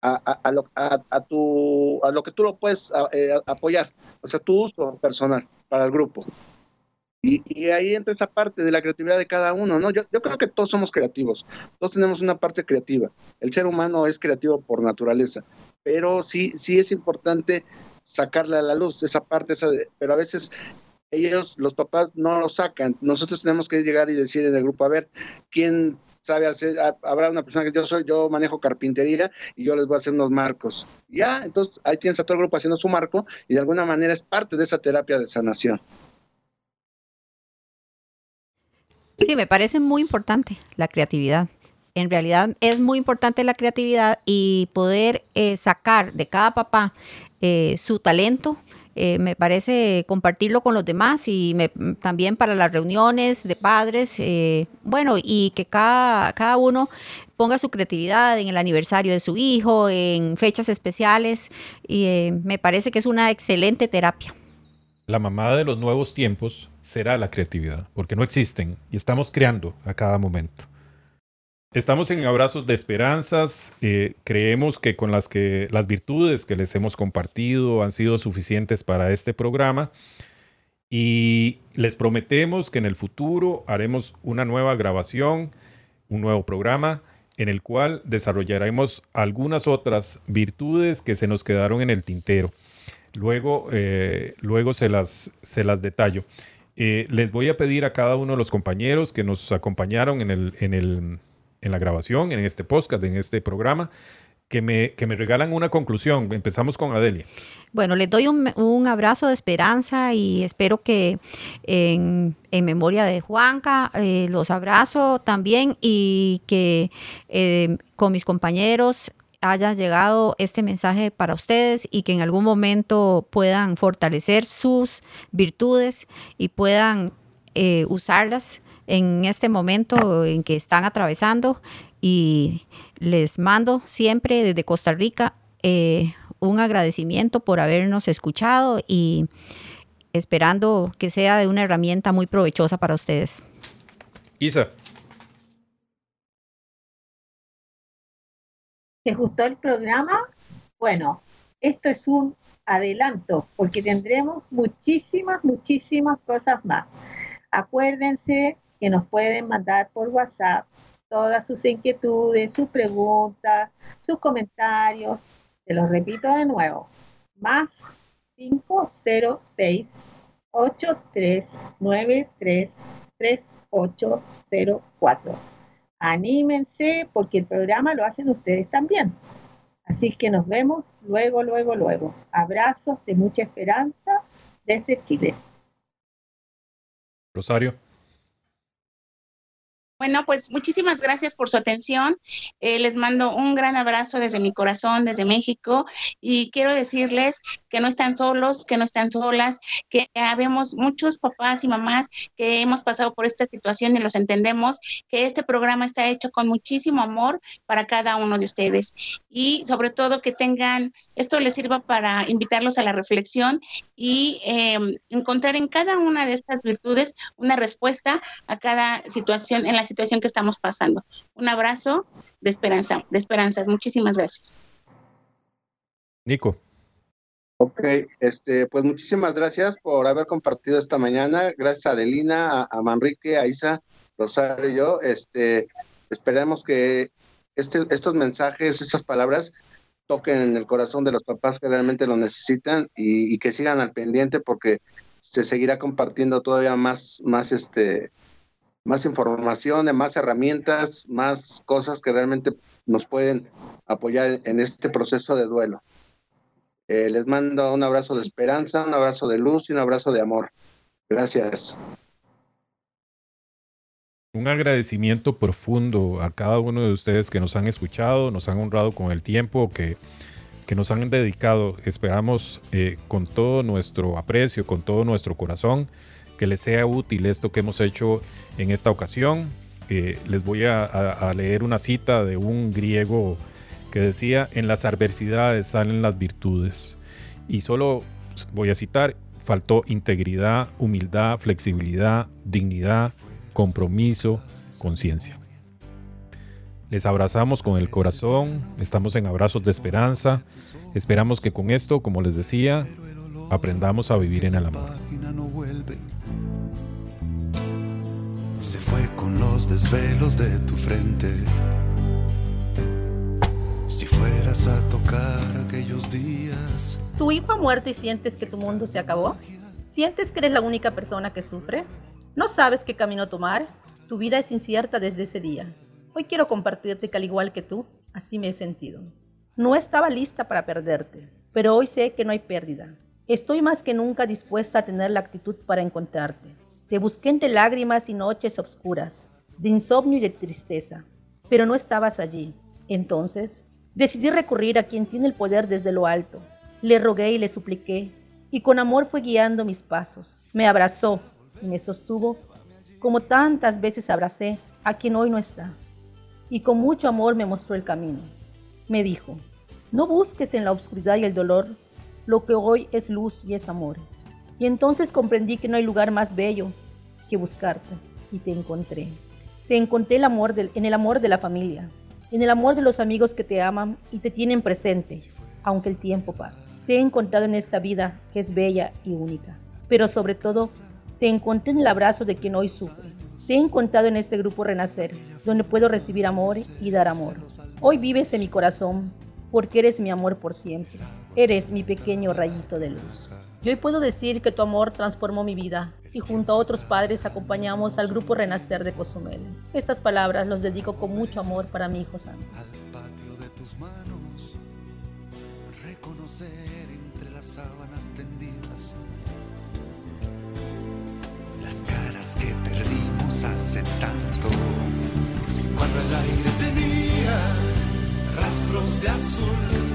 a, lo, a, tu, a lo que tú lo puedes eh, apoyar, o sea, tu uso personal para el grupo. Y, ahí entra esa parte de la creatividad de cada uno, ¿no? Yo, yo creo que todos somos creativos, todos tenemos una parte creativa. El ser humano es creativo por naturaleza, pero sí, sí es importante sacarle a la luz esa parte, esa pero a veces ellos, los papás, no lo sacan. Nosotros tenemos que llegar y decir en el grupo, a ver, ¿quién sabe hacer? Habrá una persona que yo soy, yo manejo carpintería y yo les voy a hacer unos marcos. Ya, entonces ahí tienes a todo el grupo haciendo su marco y de alguna manera es parte de esa terapia de sanación. Sí, me parece muy importante la creatividad. En realidad es muy importante la creatividad y poder eh, sacar de cada papá eh, su talento. Eh, me parece compartirlo con los demás y también para las reuniones de padres, bueno, y que cada, cada uno ponga su creatividad en el aniversario de su hijo, en fechas especiales, y me parece que es una excelente terapia. La mamá de los nuevos tiempos será la creatividad, porque no existen y estamos creando a cada momento. Estamos en abrazos de esperanzas. Eh, creemos que con las que las virtudes que les hemos compartido han sido suficientes para este programa y les prometemos que en el futuro haremos una nueva grabación, un nuevo programa en el cual desarrollaremos algunas otras virtudes que se nos quedaron en el tintero. Luego, eh, luego se, las, se las detallo. Eh, les voy a pedir a cada uno de los compañeros que nos acompañaron en, el, en, el, en la grabación, en este podcast, en este programa, que me, que me regalan una conclusión. Empezamos con Adelia. Bueno, les doy un, un abrazo de esperanza y espero que en, en memoria de Juanca eh, los abrazo también y que eh, con mis compañeros haya llegado este mensaje para ustedes y que en algún momento puedan fortalecer sus virtudes y puedan eh, usarlas en este momento en que están atravesando. Y les mando siempre desde Costa Rica eh, un agradecimiento por habernos escuchado y esperando que sea de una herramienta muy provechosa para ustedes. Isa. ¿Te gustó el programa? Bueno, esto es un adelanto porque tendremos muchísimas, muchísimas cosas más. Acuérdense que nos pueden mandar por WhatsApp todas sus inquietudes, sus preguntas, sus comentarios. Se los repito de nuevo. Más 506 8393 3804 anímense porque el programa lo hacen ustedes también. Así que nos vemos luego, luego, luego. Abrazos de mucha esperanza desde Chile. Rosario. Bueno, pues muchísimas gracias por su atención. Eh, les mando un gran abrazo desde mi corazón, desde México, y quiero decirles que no están solos, que no están solas, que habemos muchos papás y mamás que hemos pasado por esta situación y los entendemos, que este programa está hecho con muchísimo amor para cada uno de ustedes. Y sobre todo que tengan, esto les sirva para invitarlos a la reflexión y em, encontrar en cada una de estas virtudes una respuesta a cada situación en la situación situación que estamos pasando. Un abrazo de esperanza, de esperanzas. Muchísimas gracias. Nico. Ok, este, pues muchísimas gracias por haber compartido esta mañana. Gracias a Adelina, a, Manrique, a Isa, Rosario y yo. Este, esperemos que este, estos mensajes, estas palabras toquen en el corazón de los papás que realmente lo necesitan y, y que sigan al pendiente porque se seguirá compartiendo todavía más, más este, más información, más herramientas, más cosas que realmente nos pueden apoyar en este proceso de duelo. Eh, les mando un abrazo de esperanza, un abrazo de luz y un abrazo de amor. Gracias. Un agradecimiento profundo a cada uno de ustedes que nos han escuchado, nos han honrado con el tiempo que, que nos han dedicado. Esperamos eh, con todo nuestro aprecio, con todo nuestro corazón, que les sea útil esto que hemos hecho en esta ocasión. Eh, les voy a, leer una cita de un griego que decía, en las adversidades salen las virtudes. Y solo voy a citar, faltó integridad, humildad, flexibilidad, dignidad, compromiso, conciencia. Les abrazamos con el corazón, estamos en abrazos de esperanza. Esperamos que con esto, como les decía, aprendamos a vivir en el amor. Se fue con los desvelos de tu frente. Si fueras a tocar aquellos días. ¿Tu hijo ha muerto y sientes que tu mundo se acabó? ¿Sientes que eres la única persona que sufre? ¿No sabes qué camino tomar? Tu vida es incierta desde ese día. Hoy quiero compartirte que al igual que tú, así me he sentido. No estaba lista para perderte, pero hoy sé que no hay pérdida. Estoy más que nunca dispuesta a tener la actitud para encontrarte. Te busqué entre lágrimas y noches oscuras, de insomnio y de tristeza, pero no estabas allí. Entonces, decidí recurrir a quien tiene el poder desde lo alto. Le rogué y le supliqué, y con amor fue guiando mis pasos. Me abrazó y me sostuvo, como tantas veces abracé a quien hoy no está y con mucho amor me mostró el camino. Me dijo, no busques en la oscuridad y el dolor lo que hoy es luz y es amor. Y entonces comprendí que no hay lugar más bello que buscarte y te encontré. Te encontré el amor en el amor de la familia, en el amor de los amigos que te aman y te tienen presente, aunque el tiempo pase. Te he encontrado en esta vida que es bella y única, pero sobre todo te encontré en el abrazo de quien hoy sufre, te he encontrado en este grupo Renacer, donde puedo recibir amor y dar amor. Hoy vives en mi corazón, porque eres mi amor por siempre. Eres mi pequeño rayito de luz. Y hoy puedo decir que tu amor transformó mi vida y junto a otros padres acompañamos al grupo Renacer de Cozumel. Estas palabras los dedico con mucho amor para mi hijo santo. tanto. Cuando el aire tenía rastros de azul